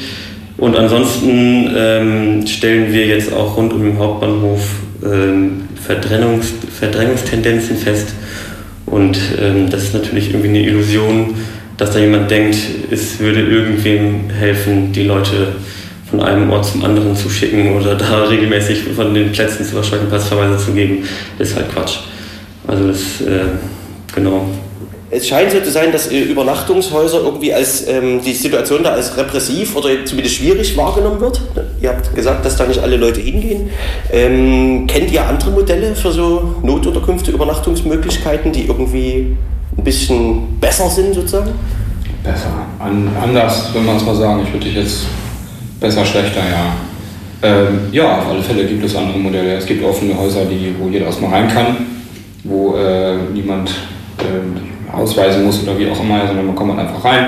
Und ansonsten ähm, stellen wir jetzt auch rund um den Hauptbahnhof ähm, Verdrängungs Verdrängungstendenzen fest. Und ähm, das ist natürlich irgendwie eine Illusion, dass da jemand denkt, es würde irgendwem helfen, die Leute von einem Ort zum anderen zu schicken oder da regelmäßig von den Plätzen zu wahrscheinlich Passverweise zu geben, ist halt Quatsch. Also das, äh, genau. Es scheint so zu sein, dass äh, Übernachtungshäuser irgendwie als ähm, die Situation da als repressiv oder zumindest schwierig wahrgenommen wird. Ihr habt gesagt, dass da nicht alle Leute hingehen. Ähm, kennt ihr andere Modelle für so Notunterkünfte, Übernachtungsmöglichkeiten, die irgendwie ein bisschen besser sind sozusagen? Besser. An, anders, wenn man es mal sagen. Ich würde dich jetzt besser, schlechter, ja. Ähm, ja, auf alle Fälle gibt es andere Modelle. Es gibt offene Häuser, die, wo jeder erstmal rein kann, wo äh, niemand äh, ausweisen muss oder wie auch immer, sondern man kommt halt einfach rein.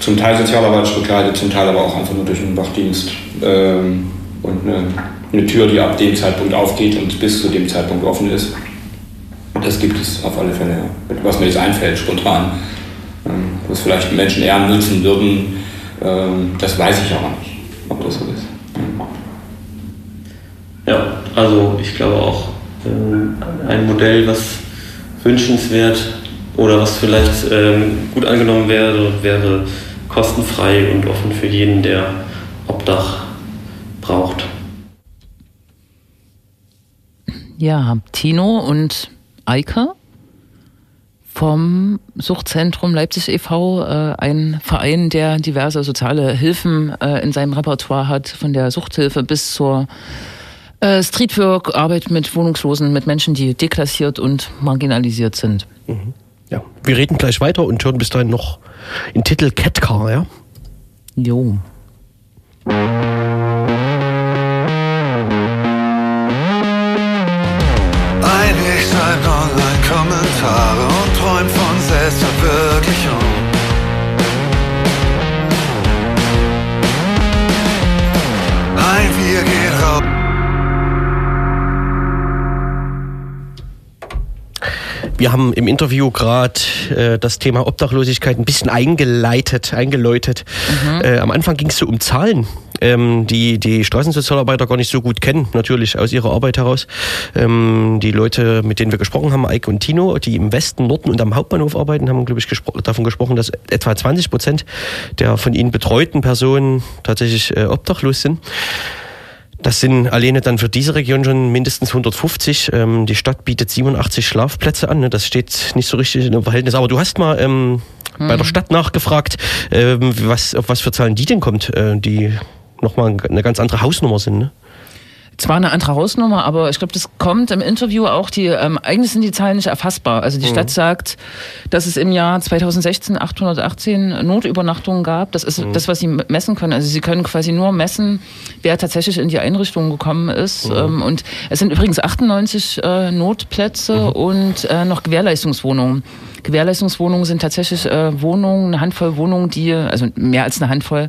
Zum Teil sozialarbeitisch begleitet, zum Teil aber auch einfach nur durch einen Wachdienst. Ähm, und eine, eine Tür, die ab dem Zeitpunkt aufgeht und bis zu dem Zeitpunkt offen ist. Das gibt es auf alle Fälle, ja. was mir jetzt einfällt, spontan. Ähm, was vielleicht Menschen eher nutzen würden, ähm, das weiß ich aber nicht, ob das so ist. Ja, also ich glaube auch ähm, ein Modell, was wünschenswert oder was vielleicht ähm, gut angenommen wäre, wäre kostenfrei und offen für jeden, der Obdach braucht. Ja, Tino und Eike vom Suchtzentrum Leipzig e.V., äh, ein Verein, der diverse soziale Hilfen äh, in seinem Repertoire hat, von der Suchthilfe bis zur äh, Streetwork, Arbeit mit Wohnungslosen, mit Menschen, die deklassiert und marginalisiert sind. Mhm. Ja, wir reden gleich weiter und hören bis dahin noch den Titel Catcar, ja? Jo. Online-Kommentare und träumt von Selbstverwirklichung. Ein Wir geht raus. Wir haben im Interview gerade äh, das Thema Obdachlosigkeit ein bisschen eingeleitet, eingeläutet. Mhm. Äh, am Anfang ging es so um Zahlen, ähm, die die Straßensozialarbeiter gar nicht so gut kennen, natürlich aus ihrer Arbeit heraus. Ähm, die Leute, mit denen wir gesprochen haben, Eike und Tino, die im Westen, Norden und am Hauptbahnhof arbeiten, haben, glaube ich, gespro davon gesprochen, dass etwa 20 Prozent der von ihnen betreuten Personen tatsächlich äh, obdachlos sind. Das sind alleine dann für diese Region schon mindestens 150. Ähm, die Stadt bietet 87 Schlafplätze an. Ne? Das steht nicht so richtig in dem Verhältnis. Aber du hast mal ähm, bei der Stadt nachgefragt, ähm, was, auf was für Zahlen die denn kommt, äh, die nochmal eine ganz andere Hausnummer sind. Ne? Zwar eine andere Hausnummer, aber ich glaube, das kommt im Interview auch, die, ähm, eigentlich sind die Zahlen nicht erfassbar. Also die Stadt sagt, dass es im Jahr 2016 818 Notübernachtungen gab. Das ist das, was sie messen können. Also sie können quasi nur messen, wer tatsächlich in die Einrichtung gekommen ist. Ähm, und es sind übrigens 98 äh, Notplätze und äh, noch Gewährleistungswohnungen. Gewährleistungswohnungen sind tatsächlich äh, Wohnungen, eine Handvoll Wohnungen, die, also mehr als eine Handvoll,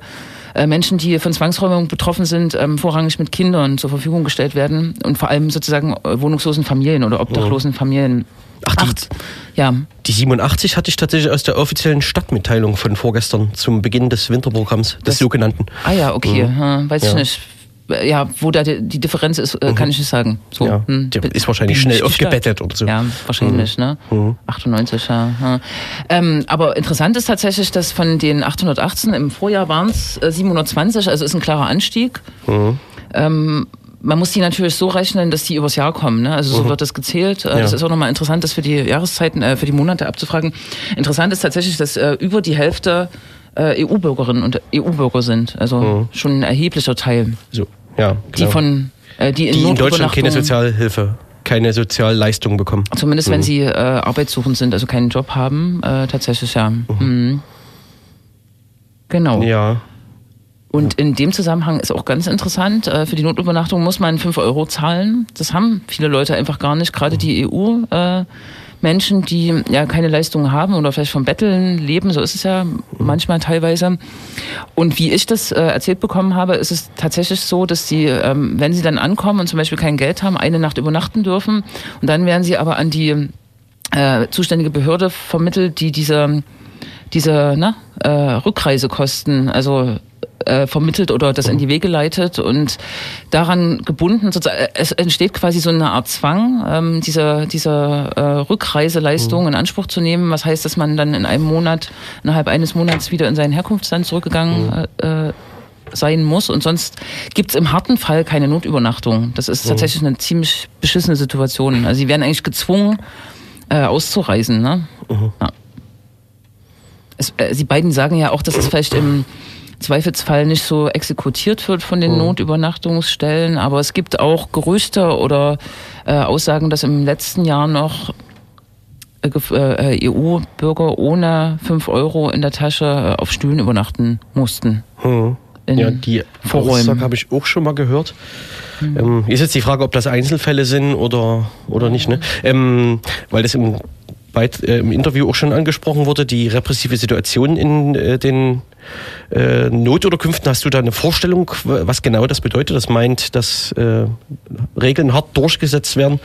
äh, Menschen, die von Zwangsräumung betroffen sind, ähm, vorrangig mit Kindern zur Verfügung gestellt werden und vor allem sozusagen äh, wohnungslosen Familien oder obdachlosen Familien. Ach, die- Acht. Ja, Die 87 hatte ich tatsächlich aus der offiziellen Stadtmitteilung von vorgestern zum Beginn des Winterprogramms, des Das- sogenannten. ah ja, okay, hm, weiß ich Ja. nicht. Ja, wo da die Differenz ist, äh, kann ich nicht sagen. So, Ja, hm. der ist wahrscheinlich schnell aufgebettet stark. oder so. Ja, wahrscheinlich, ne? 98, ja. ja. Ähm, aber interessant ist tatsächlich, dass von den 818 im Vorjahr waren es äh, 720, also ist ein klarer Anstieg. Ähm, man muss die natürlich so rechnen, dass die übers Jahr kommen. Ne? Also so wird das gezählt. Äh, Das Ja. ist auch nochmal interessant, das für die Jahreszeiten, äh, für die Monate abzufragen. Interessant ist tatsächlich, dass äh, über die Hälfte äh, EU-Bürgerinnen und EU-Bürger sind. Also schon ein erheblicher Teil, So, ja, die genau. von äh, die in, die in Deutschland keine Sozialhilfe, keine Sozialleistung bekommen. Zumindest wenn sie äh, arbeitssuchend sind, also keinen Job haben, äh, tatsächlich ja. Mhm. Genau. Ja, Und in dem Zusammenhang ist auch ganz interessant, äh, für die Notübernachtung muss man 5 Euro zahlen. Das haben viele Leute einfach gar nicht, gerade die EU. Menschen, die ja keine Leistungen haben oder vielleicht vom Betteln leben, so ist es ja manchmal teilweise. Und wie ich das äh, erzählt bekommen habe, ist es tatsächlich so, dass sie, ähm, wenn sie dann ankommen und zum Beispiel kein Geld haben, eine Nacht übernachten dürfen und dann werden sie aber an die äh, zuständige Behörde vermittelt, die diese, diese ne, äh, Rückreisekosten, also äh, vermittelt oder das in die Wege leitet und daran gebunden, sozusagen, äh, es entsteht quasi so eine Art Zwang, ähm, diese, diese äh, Rückreiseleistung in Anspruch zu nehmen. Was heißt, dass man dann in einem Monat, innerhalb eines Monats wieder in seinen Herkunftsland zurückgegangen äh, äh, sein muss und sonst gibt's im harten Fall keine Notübernachtung. Das ist tatsächlich eine ziemlich beschissene Situation. Also sie werden eigentlich gezwungen, äh, auszureisen. Ne? Ja. Es, äh, sie beiden sagen ja auch, dass es vielleicht im Zweifelsfall nicht so exekutiert wird von den Notübernachtungsstellen, aber es gibt auch Gerüchte oder äh, Aussagen, dass im letzten Jahr noch äh, gef- äh, EU-Bürger ohne 5 Euro in der Tasche äh, auf Stühlen übernachten mussten. hm. Ja die Vorräumen. Habe ich auch schon mal gehört. Ähm, ist jetzt die Frage, ob das Einzelfälle sind oder, oder nicht. Ne? Ähm, weil das im, weit, äh, im Interview auch schon angesprochen wurde, die repressive Situation in äh, den äh, Notunterkünften. Hast du da eine Vorstellung, was genau das bedeutet? Das meint, dass äh, Regeln hart durchgesetzt werden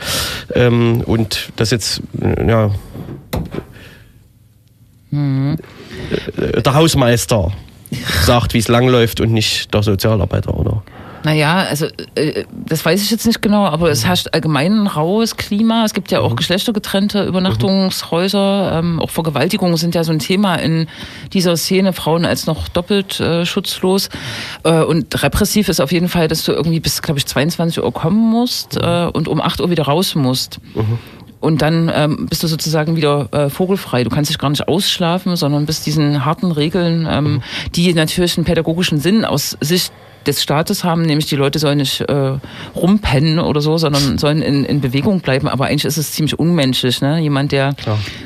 ähm, und dass jetzt äh, ja, äh, der Hausmeister sagt, wie es langläuft und nicht der Sozialarbeiter, oder? Naja, also äh, das weiß ich jetzt nicht genau, aber es herrscht allgemein ein raues Klima. Es gibt ja auch geschlechtergetrennte Übernachtungshäuser. Ähm, auch Vergewaltigungen sind ja so ein Thema in dieser Szene. Frauen als noch doppelt äh, schutzlos. Äh, und repressiv ist auf jeden Fall, dass du irgendwie bis, glaube ich, 22 Uhr kommen musst äh, und um 8 Uhr wieder raus musst. Und dann ähm, bist du sozusagen wieder äh, vogelfrei. Du kannst dich gar nicht ausschlafen, sondern bist diesen harten Regeln, ähm, die natürlich einen pädagogischen Sinn aus Sicht des Staates haben, nämlich die Leute sollen nicht äh, rumpennen oder so, sondern sollen in, in Bewegung bleiben. Aber eigentlich ist es ziemlich unmenschlich. Ne? Jemand, der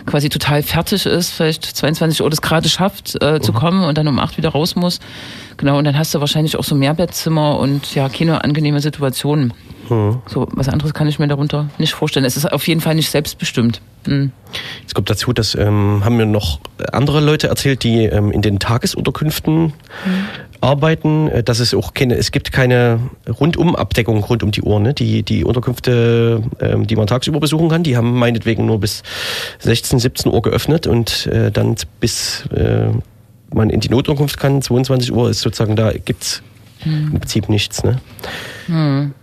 quasi total fertig ist, vielleicht 22 Uhr das gerade schafft, äh, zu kommen und dann um 8 wieder raus muss. Genau, und dann hast du wahrscheinlich auch so Mehrbettzimmer und ja, keine angenehme Situation. So, was anderes kann ich mir darunter nicht vorstellen. Es ist auf jeden Fall nicht selbstbestimmt. Hm. Es kommt dazu, dass ähm, haben mir noch andere Leute erzählt, die ähm, in den Tagesunterkünften arbeiten, äh, dass es auch keine, es gibt keine Rundumabdeckung rund um die Uhr. Ne? Die, die Unterkünfte, ähm, die man tagsüber besuchen kann, die haben meinetwegen nur bis 16, 17 Uhr geöffnet und äh, dann bis äh, man in die Notunterkunft kann, 22 Uhr ist sozusagen, da gibt's im Prinzip nichts. Ne?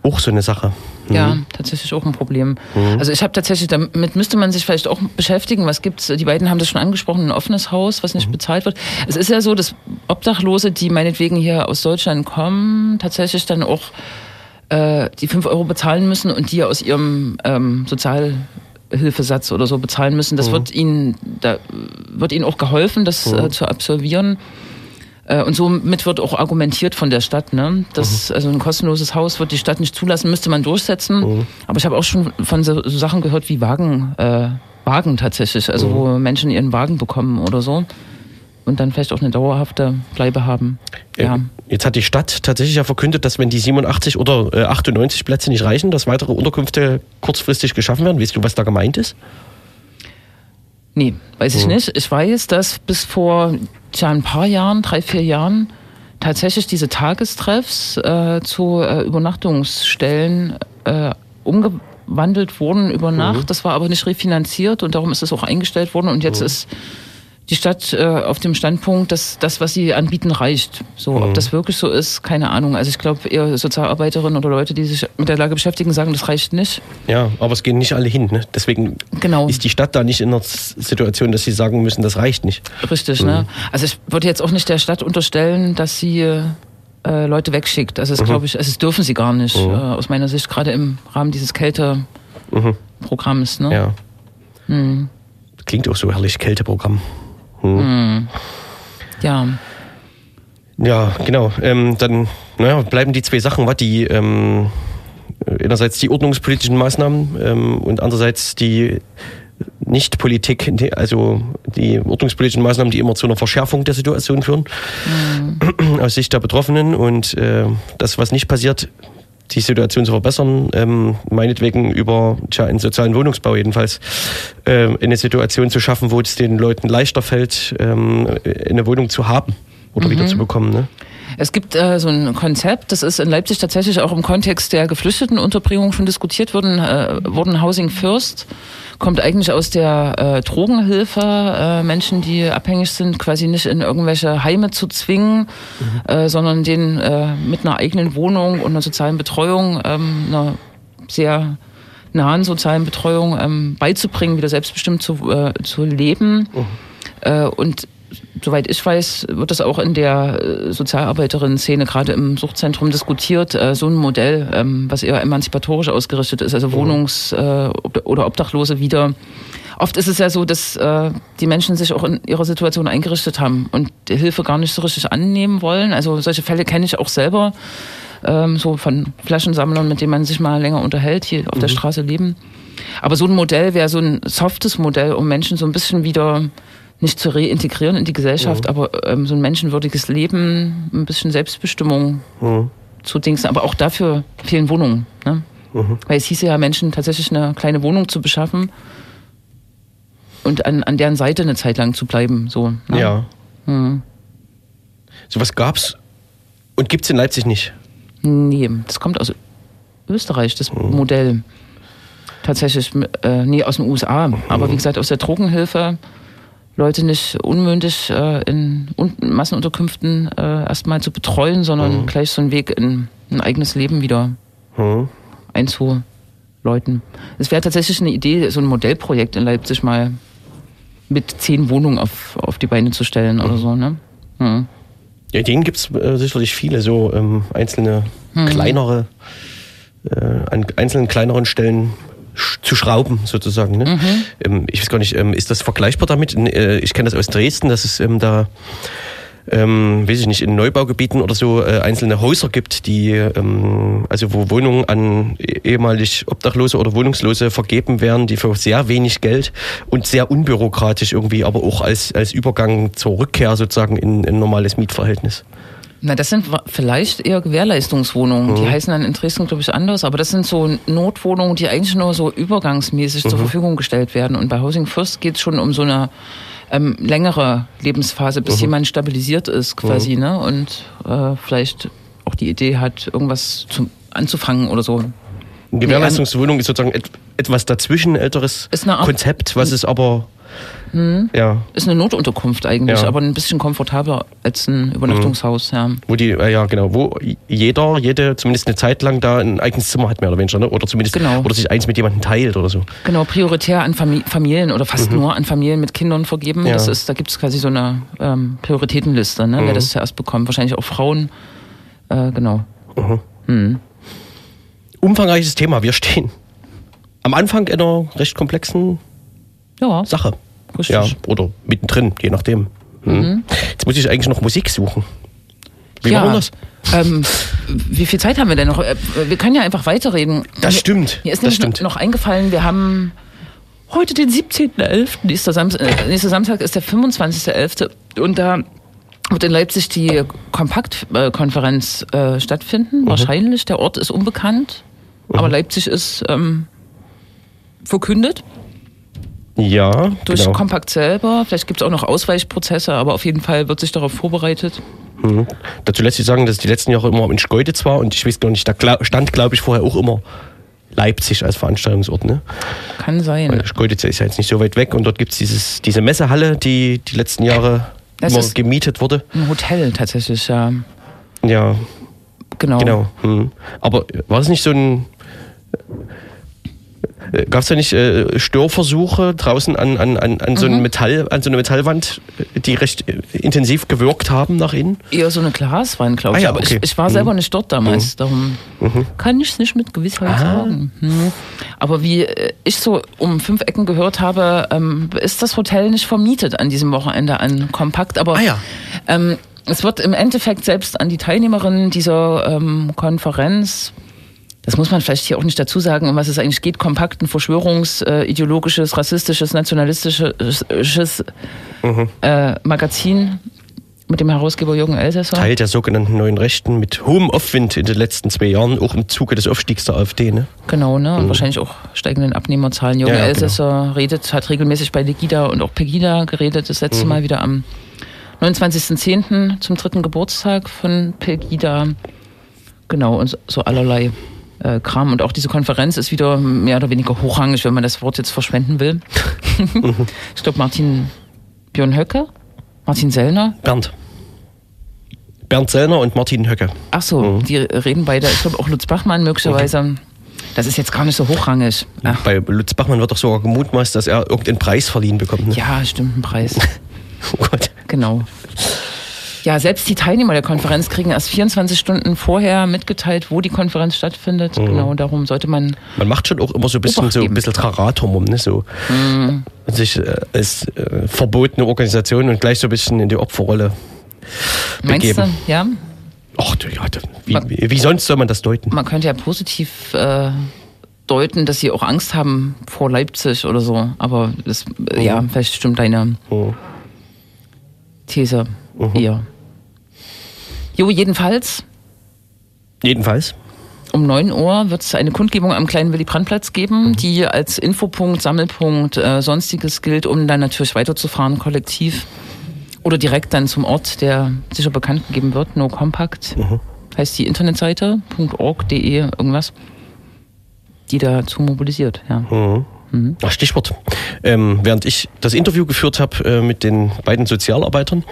Auch so eine Sache. Ja, tatsächlich auch ein Problem. Also ich habe tatsächlich, damit müsste man sich vielleicht auch beschäftigen, was gibt's, die beiden haben das schon angesprochen, ein offenes Haus, was nicht bezahlt wird. Es ist ja so, dass Obdachlose, die meinetwegen hier aus Deutschland kommen, tatsächlich dann auch äh, die 5 Euro bezahlen müssen und die aus ihrem ähm, Sozialhilfesatz oder so bezahlen müssen. Das wird ihnen, da wird ihnen auch geholfen, das äh, zu absolvieren. Äh, Und somit wird auch argumentiert von der Stadt, ne? dass also ein kostenloses Haus wird die Stadt nicht zulassen, müsste man durchsetzen. Aber ich habe auch schon von so, so Sachen gehört wie Wagen, äh, Wagen tatsächlich, also wo Menschen ihren Wagen bekommen oder so und dann vielleicht auch eine dauerhafte Bleibe haben. Ja. Äh, Jetzt hat die Stadt tatsächlich ja verkündet, dass wenn die 87 oder äh, 98 Plätze nicht reichen, dass weitere Unterkünfte kurzfristig geschaffen werden. Weißt du, was da gemeint ist? Nee, weiß ich nicht. Ich weiß, dass bis vor tja, ein paar Jahren, drei, vier Jahren, tatsächlich diese Tagestreffs äh, zu äh, Übernachtungsstellen äh, umgewandelt wurden über Nacht. Das war aber nicht refinanziert und darum ist es auch eingestellt worden. Und jetzt ist die Stadt äh, auf dem Standpunkt, dass das, was sie anbieten, reicht. So, ob das wirklich so ist, keine Ahnung. Also ich glaube, eher Sozialarbeiterinnen oder Leute, die sich mit der Lage beschäftigen, sagen, das reicht nicht. Ja, aber es gehen nicht alle hin. Ne? Deswegen Genau. ist die Stadt da nicht in der Situation, dass sie sagen müssen, das reicht nicht. Richtig, ne? Also ich würde jetzt auch nicht der Stadt unterstellen, dass sie äh, Leute wegschickt. Also das glaube ich, also das dürfen sie gar nicht, äh, aus meiner Sicht, gerade im Rahmen dieses Kälteprogramms, ne? Ja. Klingt auch so herrlich, Kälteprogramm. Ja. Ja, genau. Ähm, dann naja, bleiben die zwei Sachen, was die ähm, einerseits die ordnungspolitischen Maßnahmen ähm, und andererseits die Nicht-Politik, also die ordnungspolitischen Maßnahmen, die immer zu einer Verschärfung der Situation führen, aus Sicht der Betroffenen. Und äh, das, was nicht passiert, die Situation zu verbessern, ähm, meinetwegen über tja, einen sozialen Wohnungsbau jedenfalls, äh, eine Situation zu schaffen, wo es den Leuten leichter fällt, ähm, eine Wohnung zu haben oder wieder zu bekommen. Ne? Es gibt äh, so ein Konzept, das ist in Leipzig tatsächlich auch im Kontext der Geflüchtetenunterbringung schon diskutiert worden, äh, worden Housing First. Kommt eigentlich aus der äh, Drogenhilfe, äh, Menschen, die abhängig sind, quasi nicht in irgendwelche Heime zu zwingen, äh, sondern denen äh, mit einer eigenen Wohnung und einer sozialen Betreuung, ähm, einer sehr nahen sozialen Betreuung ähm, beizubringen, wieder selbstbestimmt zu, äh, zu leben. Äh, und soweit ich weiß, wird das auch in der äh, Sozialarbeiterinnen-Szene, gerade im Suchtzentrum, diskutiert. Äh, so ein Modell, ähm, was eher emanzipatorisch ausgerichtet ist, also Wohnungs- äh, oder Obdachlose wieder. Oft ist es ja so, dass die Menschen sich auch in ihrer Situation eingerichtet haben und die Hilfe gar nicht so richtig annehmen wollen. Also solche Fälle kenne ich auch selber, ähm, so von Flaschensammlern, mit denen man sich mal länger unterhält, hier auf der Straße leben. Aber so ein Modell wäre so ein softes Modell, um Menschen so ein bisschen wieder nicht zu reintegrieren in die Gesellschaft, aber ähm, so ein menschenwürdiges Leben, ein bisschen Selbstbestimmung zu Dings. Aber auch dafür fehlen Wohnungen. Ne? Weil es hieße ja, Menschen tatsächlich eine kleine Wohnung zu beschaffen und an, an deren Seite eine Zeit lang zu bleiben. So, ne? Ja. Sowas gab's und gibt's in Leipzig nicht. Nee, das kommt aus Österreich, das Modell. Tatsächlich, äh, nee, aus den USA. Aber wie gesagt, aus der Drogenhilfe. Leute nicht unmündig äh, in Un Massenunterkünften äh, erstmal zu betreuen, sondern gleich so einen Weg in ein eigenes Leben wieder einzuläuten. Es wäre tatsächlich eine Idee, so ein Modellprojekt in Leipzig mal mit zehn Wohnungen auf, auf die Beine zu stellen oder so, ne? Hm. Ja, Ideen gibt's äh, sicherlich viele, so ähm, einzelne kleinere, äh, an einzelnen kleineren Stellen zu schrauben, sozusagen. Ne? Ähm, ich weiß gar nicht, ähm, ist das vergleichbar damit? Äh, ich kenne das aus Dresden, dass es ähm, da, ähm, weiß ich nicht, in Neubaugebieten oder so äh, einzelne Häuser gibt, die, ähm, also wo Wohnungen an eh- ehemalig Obdachlose oder Wohnungslose vergeben werden, die für sehr wenig Geld und sehr unbürokratisch irgendwie, aber auch als, als Übergang zur Rückkehr sozusagen in ein normales Mietverhältnis. Na, das sind vielleicht eher Gewährleistungswohnungen. Mhm. Die heißen dann in Dresden, glaube ich, anders. Aber das sind so Notwohnungen, die eigentlich nur so übergangsmäßig Mhm. zur Verfügung gestellt werden. Und bei Housing First geht es schon um so eine ähm, längere Lebensphase, Mhm. bis jemand stabilisiert ist quasi. Ne? Und äh, vielleicht auch die Idee hat, irgendwas zum, anzufangen oder so. Eine Gewährleistungswohnung ist sozusagen et, etwas dazwischen, ein älteres Konzept, was es aber ja, Ist eine Notunterkunft eigentlich, Ja. aber ein bisschen komfortabler als ein Übernachtungshaus. Ja. wo die, äh, ja genau, wo jeder, jede zumindest eine Zeit lang da ein eigenes Zimmer hat, mehr oder weniger, ne? oder zumindest Genau. oder sich eins mit jemandem teilt oder so. Genau, prioritär an Fami Familien oder fast nur an Familien mit Kindern vergeben. Mhm. Ja. Mhm. Das ist, da gibt es quasi so eine ähm, Prioritätenliste, ne, wer das zuerst bekommt. Wahrscheinlich auch Frauen. Äh, genau. Umfangreiches Thema, wir stehen am Anfang einer recht komplexen Ja, Sache. Richtig. Ja, oder mittendrin, je nachdem. Hm. Jetzt muss ich eigentlich noch Musik suchen. Wie ja. machen wir das? Ähm, wie viel Zeit haben wir denn noch? Äh, Wir können ja einfach weiterreden. Das Mir- stimmt, Mir ist nämlich stimmt. noch eingefallen, wir haben heute den 17.11. Nächster, Samstag, äh, nächster Samstag ist der 25.11. Und da wird in Leipzig die Kompaktkonferenz äh, stattfinden. Mhm. Wahrscheinlich. Der Ort ist unbekannt. Aber Leipzig ist ähm, verkündet Ja, durch genau. Kompakt selber. Vielleicht gibt es auch noch Ausweichprozesse, aber auf jeden Fall wird sich darauf vorbereitet. Mhm. Dazu lässt sich sagen, dass die letzten Jahre immer in Schkeuditz war und ich weiß gar nicht, da stand, glaube ich, vorher auch immer Leipzig als Veranstaltungsort. Ne? Kann sein. Weil Schkeuditz ist ja jetzt nicht so weit weg und dort gibt es diese Messehalle, die die letzten Jahre Das immer gemietet wurde. Ein Hotel tatsächlich, ja. Ja, Genau. genau. Hm. Aber war das nicht so ein. Gab es da nicht äh, Störversuche draußen an, an, an, an, so Mhm. Metall, an so eine Metallwand, äh, die recht äh, intensiv gewirkt haben nach innen? Eher so eine Glaswand, glaube Ah ich. ja, aber okay. ich, ich war selber nicht dort damals, darum kann ich es nicht mit Gewissheit Ah. sagen. Hm. Aber wie äh, ich so um fünf Ecken gehört habe, ähm, ist das Hotel nicht vermietet an diesem Wochenende an Kompakt. Aber Ah ja. ähm, es wird im Endeffekt selbst an die Teilnehmerinnen dieser ähm, Konferenz das muss man vielleicht hier auch nicht dazu sagen, um was es eigentlich geht. Kompakt, ein verschwörungsideologisches, rassistisches, nationalistisches äh, Magazin mit dem Herausgeber Jürgen Elsässer. Teil der sogenannten neuen Rechten mit hohem Aufwind in den letzten zwei Jahren, auch im Zuge des Aufstiegs der AfD. Ne? Genau, ne? Und wahrscheinlich auch steigenden Abnehmerzahlen. Jürgen Ja, ja, Elsässer redet, hat regelmäßig bei Legida und auch Pegida geredet. Das letzte Mal wieder am 29.10. zum dritten Geburtstag von Pegida. Genau, und so allerlei äh, Kram. Und auch diese Konferenz ist wieder mehr oder weniger hochrangig, wenn man das Wort jetzt verschwenden will. ich glaube, Martin Björn Höcke, Martin Sellner. Bernd. Bernd Sellner und Martin Höcke. Ach so, die reden beide. Ich glaube auch Lutz Bachmann möglicherweise. Das ist jetzt gar nicht so hochrangig. Ach, Bei Lutz Bachmann wird doch sogar gemutmaßt, dass er irgendeinen Preis verliehen bekommt. Ne? ja, stimmt, ein Preis. Oh Gott. Genau. Ja, selbst die Teilnehmer der Konferenz kriegen erst 24 Stunden vorher mitgeteilt, wo die Konferenz stattfindet. Genau, darum sollte man. Man macht schon auch immer so ein bisschen so ein bisschen Traratum um, ne? So sich äh, als äh, verbotene Organisation und gleich so ein bisschen in die Opferrolle Meinst begeben. du, ja? Ach, du, ja, wie, Man- wie, sonst soll man das deuten? Man könnte ja positiv äh, deuten, dass sie auch Angst haben vor Leipzig oder so. Aber das, äh, ja, vielleicht stimmt deine Mhm. These eher. Jo, jedenfalls. Jedenfalls. Um 9 Uhr wird es eine Kundgebung am kleinen Willy-Brandt-Platz geben, die als Infopunkt, Sammelpunkt, äh, sonstiges gilt, um dann natürlich weiterzufahren, kollektiv. Oder direkt dann zum Ort, der sicher bekannt gegeben wird, No Compact. Heißt die Internetseite, .org.de, irgendwas, die dazu mobilisiert, ja. Ach, Stichwort. Ähm, während ich das Interview geführt habe äh, mit den beiden Sozialarbeitern,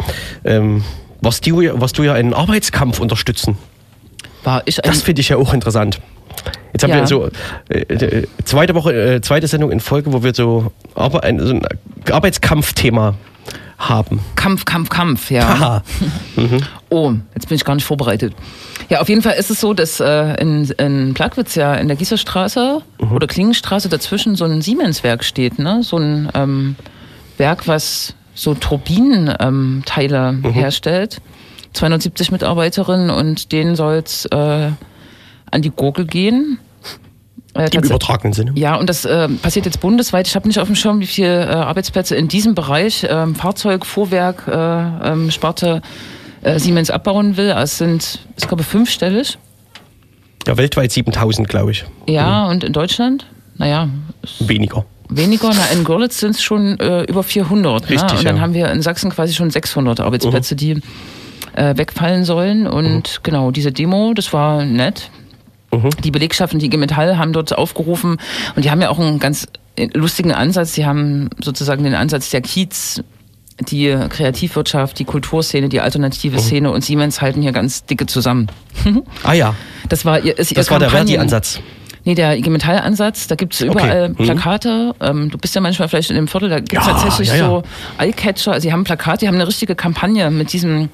ähm, warst, du, ja- warst du ja einen Arbeitskampf unterstützen. War ich Das finde ich ja auch interessant. Jetzt haben Ja. wir so äh, äh, zweite Woche, äh, zweite Sendung in Folge, wo wir so, Arbe ein, so ein Arbeitskampfthema haben. Kampf, Kampf, Kampf, ja. Haha. Oh, jetzt bin ich gar nicht vorbereitet. Ja, auf jeden Fall ist es so, dass äh, in, in Plagwitz ja in der Gießerstraße oder Klingenstraße dazwischen so ein Siemens-Werk steht, ne? So ein ähm, Werk, was so Turbinenteile Teile herstellt. 270 Mitarbeiterinnen und denen soll es äh, an die Gurgel gehen. Äh, Im übertragenen Sinne. ja, und das äh, passiert jetzt bundesweit. Ich habe nicht auf dem Schirm, wie viele äh, Arbeitsplätze in diesem Bereich, ähm, Fahrzeug, Fuhrwerk, äh, ähm, Sparte äh, Siemens abbauen will. Es sind, ich glaube, fünfstellig. Ja, weltweit 7000, glaube ich. Ja, und in Deutschland? Naja, Weniger. Weniger. Na, in Görlitz sind es schon äh, über 400. Richtig, ne? Und dann ja. haben wir in Sachsen quasi schon 600 Arbeitsplätze, die äh, wegfallen sollen. Und genau, diese Demo, das war nett. Die Belegschaften, die IG Metall haben dort aufgerufen und die haben ja auch einen ganz äh, lustigen Ansatz. Die haben sozusagen den Ansatz der Kiez, die Kreativwirtschaft, die Kulturszene, die alternative Szene und Siemens halten hier ganz dicke zusammen. Ah ja, Das war ihr, ist ihr das war der Verdi-Ansatz. Nee, der IG Metall-Ansatz, da gibt's überall Okay. Mhm. Plakate. Ähm, du bist ja manchmal vielleicht in dem Viertel, da gibt's Ja, tatsächlich ja, ja. so Eyecatcher. Also, die haben Plakate, die haben eine richtige Kampagne mit diesem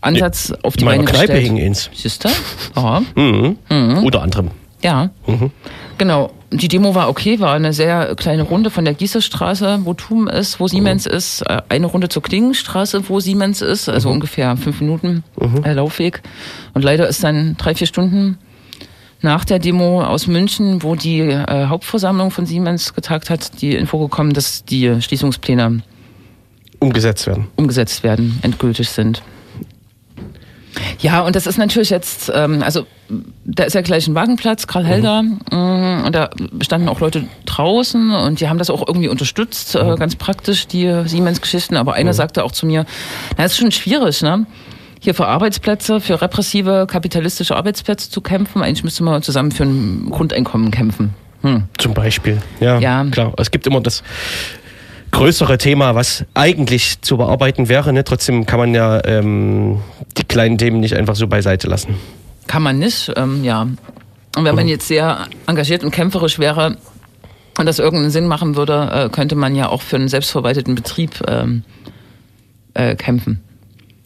Ansatz auf die In meiner Beine Kneipe gestellt. hing eins. Siehst du? Ja. Mhm. Unter anderem. Ja. Mhm. Genau. Die Demo war okay, war eine sehr kleine Runde von der Gießerstraße, wo TUM ist, wo Siemens Mhm. ist, äh, eine Runde zur Klingenstraße, wo Siemens ist, Mhm. also ungefähr fünf Minuten äh, Laufweg. Und leider ist dann drei, vier Stunden nach der Demo aus München, wo die äh, Hauptversammlung von Siemens getagt hat, die Info gekommen, dass die Schließungspläne Umgesetzt werden. umgesetzt werden, endgültig sind. Ja, und das ist natürlich jetzt, ähm, also da ist ja gleich ein Wagenplatz, Karl Helder, mm, und da standen auch Leute draußen und die haben das auch irgendwie unterstützt, äh, ganz praktisch, die Siemens-Geschichten. Aber einer sagte auch zu mir, na, ist schon schwierig, ne? Hier für Arbeitsplätze, für repressive kapitalistische Arbeitsplätze zu kämpfen. Eigentlich müsste man zusammen für ein Grundeinkommen kämpfen. Hm. Zum Beispiel. Ja, Ja. klar. Es gibt immer das größere Thema, was eigentlich zu bearbeiten wäre. Ne? Trotzdem kann man ja ähm, die kleinen Themen nicht einfach so beiseite lassen. Kann man nicht, ähm, ja. Und wenn man jetzt sehr engagiert und kämpferisch wäre und das irgendeinen Sinn machen würde, äh, könnte man ja auch für einen selbstverwalteten Betrieb ähm, äh, kämpfen.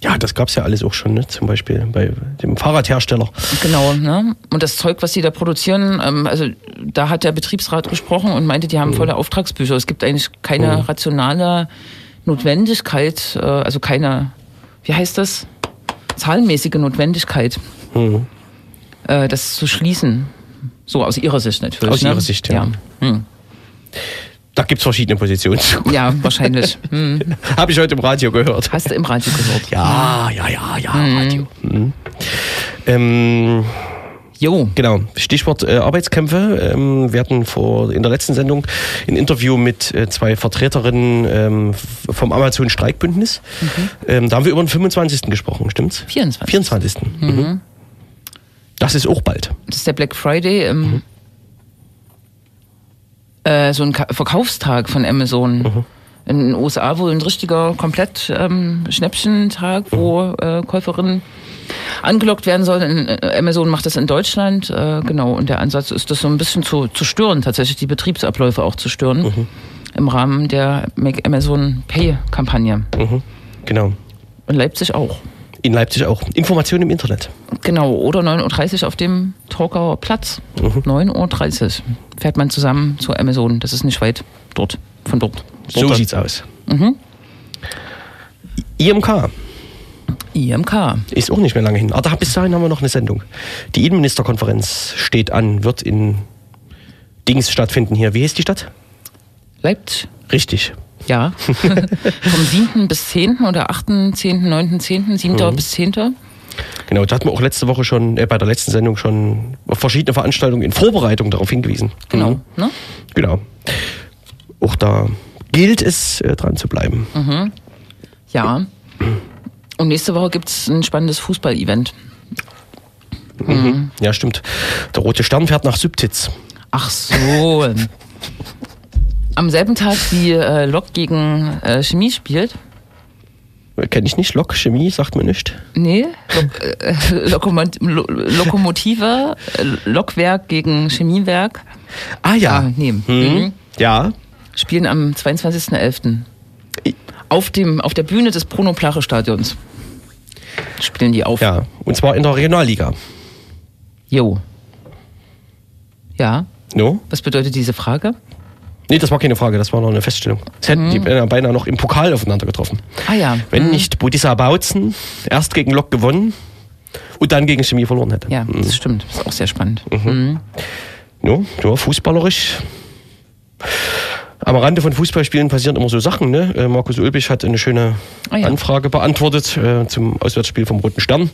Ja, das gab's ja alles auch schon, ne? zum Beispiel bei dem Fahrradhersteller. Genau, ne? Und das Zeug, was die da produzieren, ähm, also da hat der Betriebsrat gesprochen und meinte, die haben volle Auftragsbücher. Es gibt eigentlich keine rationale Notwendigkeit, äh, also keine, wie heißt das? Zahlenmäßige Notwendigkeit, Mhm. äh, das zu schließen. So aus ihrer Sicht natürlich. Aus ne? ihrer Sicht, ja. Ja, hm. Da gibt's verschiedene Positionen zu. ja wahrscheinlich. Hm. Habe ich heute im Radio gehört. Hast du im Radio gehört? Ja, ja, ja, ja, Radio. Mhm. Ähm, Jo. Genau, Stichwort äh, Arbeitskämpfe. Ähm, wir hatten vor, in der letzten Sendung ein Interview mit äh, zwei Vertreterinnen ähm, vom Amazon-Streikbündnis. Ähm, da haben wir über den 25. gesprochen, stimmt's? 24. 24. Mhm. Das ist auch bald. Das ist der Black Friday. Ähm, äh, so ein Ka Verkaufstag von Amazon. In den USA wohl ein richtiger komplett ähm, Schnäppchentag, wo äh, Käuferinnen angelockt werden sollen. In- Amazon macht das in Deutschland, äh, genau. Und der Ansatz ist, das so ein bisschen zu, zu stören, tatsächlich die Betriebsabläufe auch zu stören. Im Rahmen der Make Amazon Pay-Kampagne. Mhm. Genau. In Leipzig auch. In Leipzig auch. Informationen im Internet. Genau, oder 9.30 Uhr auf dem Torgauer Platz. 9.30 Uhr fährt man zusammen zur Amazon. Das ist nicht weit dort, von dort. So Dort. sieht's aus. Mhm. IMK IMK. ist auch nicht mehr lange hin. Aber da, bis dahin haben wir noch eine Sendung. Die Innenministerkonferenz steht an, wird in Dings stattfinden hier. Wie heißt die Stadt? Leipzig. Richtig. Ja. Vom 7. bis 10. oder 8., 10., 9., 10., 7. bis 10. Genau, da hatten wir auch letzte Woche schon, äh, bei der letzten Sendung schon auf verschiedene Veranstaltungen in Vorbereitung darauf hingewiesen. Genau. Mhm. Ne? Genau. Auch da gilt es, äh, dran zu bleiben. Ja. Und nächste Woche gibt es ein spannendes Fußball-Event. Ja, stimmt. Der Rote Stern fährt nach Sübtitz. Ach so. Am selben Tag wie äh, Lok gegen äh, Chemie spielt. Kenne ich nicht. Lok, Chemie, sagt mir nicht. Nee, Lok, äh, Lokomot Lo Lokomotive, Lokwerk gegen Chemiewerk. Ah ja. Ah, nee. Hm. Mhm. Ja. Spielen am 22.11. Auf, dem, auf der Bühne des Bruno-Plache-Stadions. Spielen die auf. Ja. Und zwar in der Regionalliga. Jo. Ja, No? was bedeutet diese Frage? Nee, das war keine Frage, das war noch eine Feststellung. Es hätten die beinahe, beinahe noch im Pokal aufeinander getroffen. Ah ja. Wenn Mhm. nicht Budissa Bautzen erst gegen Lok gewonnen und dann gegen Chemie verloren hätte. Ja, das stimmt. Das ist auch sehr spannend. Mhm. Ja, ja, fußballerisch Am Rande von Fußballspielen passieren immer so Sachen. Ne? Äh, Markus Ulbich hat eine schöne Ah ja. Anfrage beantwortet äh, zum Auswärtsspiel vom Roten Stern.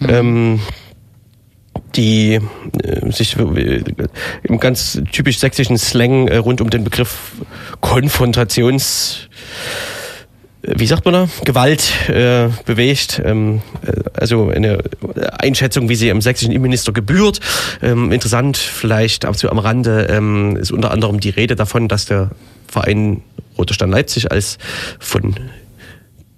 Mhm. Ähm, die äh, sich äh, im ganz typisch sächsischen Slang äh, rund um den Begriff Konfrontations äh, wie sagt man da, Gewalt äh, bewegt. Ähm, äh, also eine Einschätzung, wie sie im sächsischen Innenminister gebührt. Ähm, interessant vielleicht so am Rande ähm, ist unter anderem die Rede davon, dass der Verein Roter Stern Leipzig als von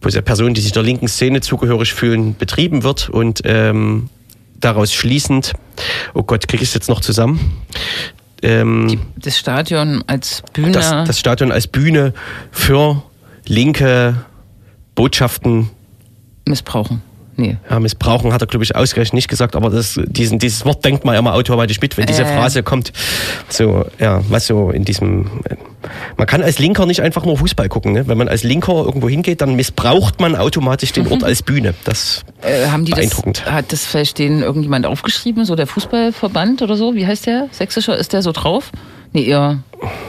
Personen, die sich der linken Szene zugehörig fühlen, betrieben wird und ähm, daraus schließend, oh Gott, kriege ich es jetzt noch zusammen? Ähm, Das Stadion als Bühne. das, das Stadion als Bühne für linke Botschaften missbrauchen. Nee. ja, missbrauchen, hat er, glaube ich, ausgerechnet nicht gesagt, aber das, diesen, dieses Wort denkt man immer automatisch mit, wenn diese Äh. Phrase kommt. So, ja, was so in diesem. Man kann als Linker nicht einfach nur Fußball gucken. Ne? Wenn man als Linker irgendwo hingeht, dann missbraucht man automatisch den Ort als Bühne. Das Äh, haben die das, Beeindruckend. hat das vielleicht denen irgendjemand aufgeschrieben, so der Fußballverband oder so? Wie heißt der? Sächsischer, ist der so drauf? Nee, ihr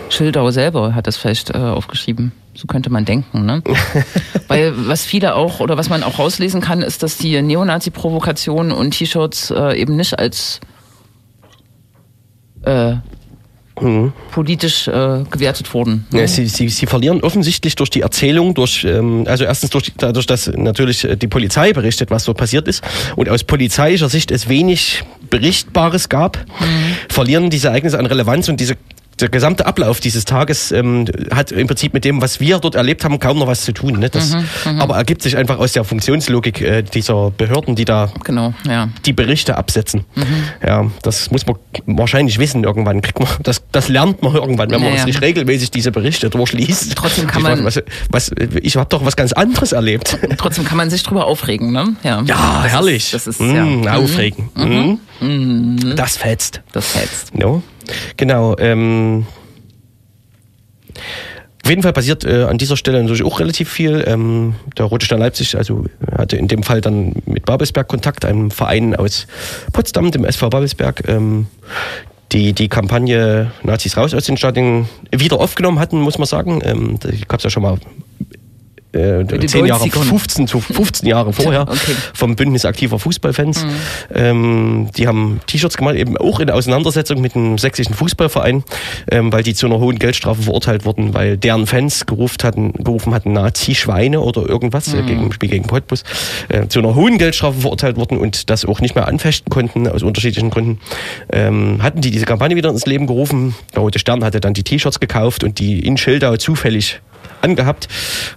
Schildau selber hat das vielleicht äh, aufgeschrieben. So könnte man denken, ne? Weil was viele auch, oder was man auch rauslesen kann, ist, dass die Neonazi-Provokationen und T-Shirts äh, eben nicht als äh, politisch äh, gewertet wurden. Ja, sie, sie, sie verlieren offensichtlich durch die Erzählung, durch, ähm, also erstens durch, dadurch, dass natürlich äh, die Polizei berichtet, was dort passiert ist, und aus polizeilischer Sicht es wenig Berichtbares gab, verlieren diese Ereignisse an Relevanz und diese der gesamte Ablauf dieses Tages ähm, hat im Prinzip mit dem, was wir dort erlebt haben, kaum noch was zu tun. Ne? Das, aber ergibt sich einfach aus der Funktionslogik äh, dieser Behörden, die da Genau, ja. die Berichte absetzen. Mhm. Ja, das muss man wahrscheinlich wissen irgendwann. Kriegt man, das, das lernt man irgendwann, wenn man Naja. uns nicht regelmäßig diese Berichte durchliest. Trotzdem kann man- Was, was, ich habe doch was ganz anderes erlebt. Trotzdem kann man sich drüber aufregen, ne? Ja, Ja, herrlich. Ist, das ist, Mm, ja. Aufregen. Mm. Das fetzt. Das fetzt. No. Genau. Ähm, auf jeden Fall passiert äh, an dieser Stelle natürlich auch relativ viel. Ähm, der Rote Stern Leipzig also hatte in dem Fall dann mit Babelsberg Kontakt, einem Verein aus Potsdam, dem SV Babelsberg, ähm, die die Kampagne Nazis raus aus den Stadien wieder aufgenommen hatten, muss man sagen. Ähm, da gab es ja schon mal äh, 10 Jahre, 90ern. 15, zu 15 Jahre vorher Okay. vom Bündnis aktiver Fußballfans. Mhm. Ähm, die haben T-Shirts gemacht, eben auch in Auseinandersetzung mit einem sächsischen Fußballverein, ähm, weil die zu einer hohen Geldstrafe verurteilt wurden, weil deren Fans gerufen hatten, gerufen hatten Nazi-Schweine oder irgendwas äh, gegen im Spiel gegen Cottbus, äh, zu einer hohen Geldstrafe verurteilt wurden und das auch nicht mehr anfechten konnten, aus unterschiedlichen Gründen. Ähm, hatten die diese Kampagne wieder ins Leben gerufen. Der Rote Stern hatte dann die T-Shirts gekauft und die in Schildau zufällig angehabt.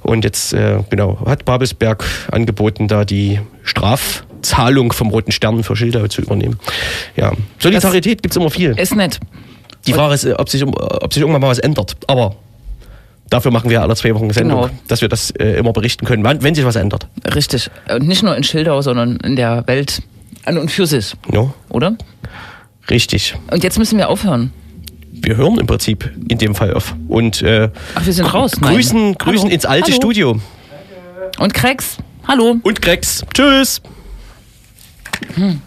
Und jetzt äh, genau hat Babelsberg angeboten, da die Strafzahlung vom Roten Stern für Schildau zu übernehmen. Ja, Solidarität gibt's immer viel. Ist nett. Die Frage ist, äh, ob sich, ob sich irgendwann mal was ändert. Aber dafür machen wir alle zwei Wochen eine Sendung, Genau. dass wir das äh, immer berichten können, wann, wenn sich was ändert. Richtig. Und nicht nur in Schildau, sondern in der Welt an und für sich. No? Oder? Richtig. Und jetzt müssen wir aufhören. Wir hören im Prinzip in dem Fall auf. Und äh, Ach, wir sind raus. Nein. grüßen, grüßen Hallo. ins alte Hallo. Studio. Und Krex. Hallo. Und Grex. Tschüss. Hm.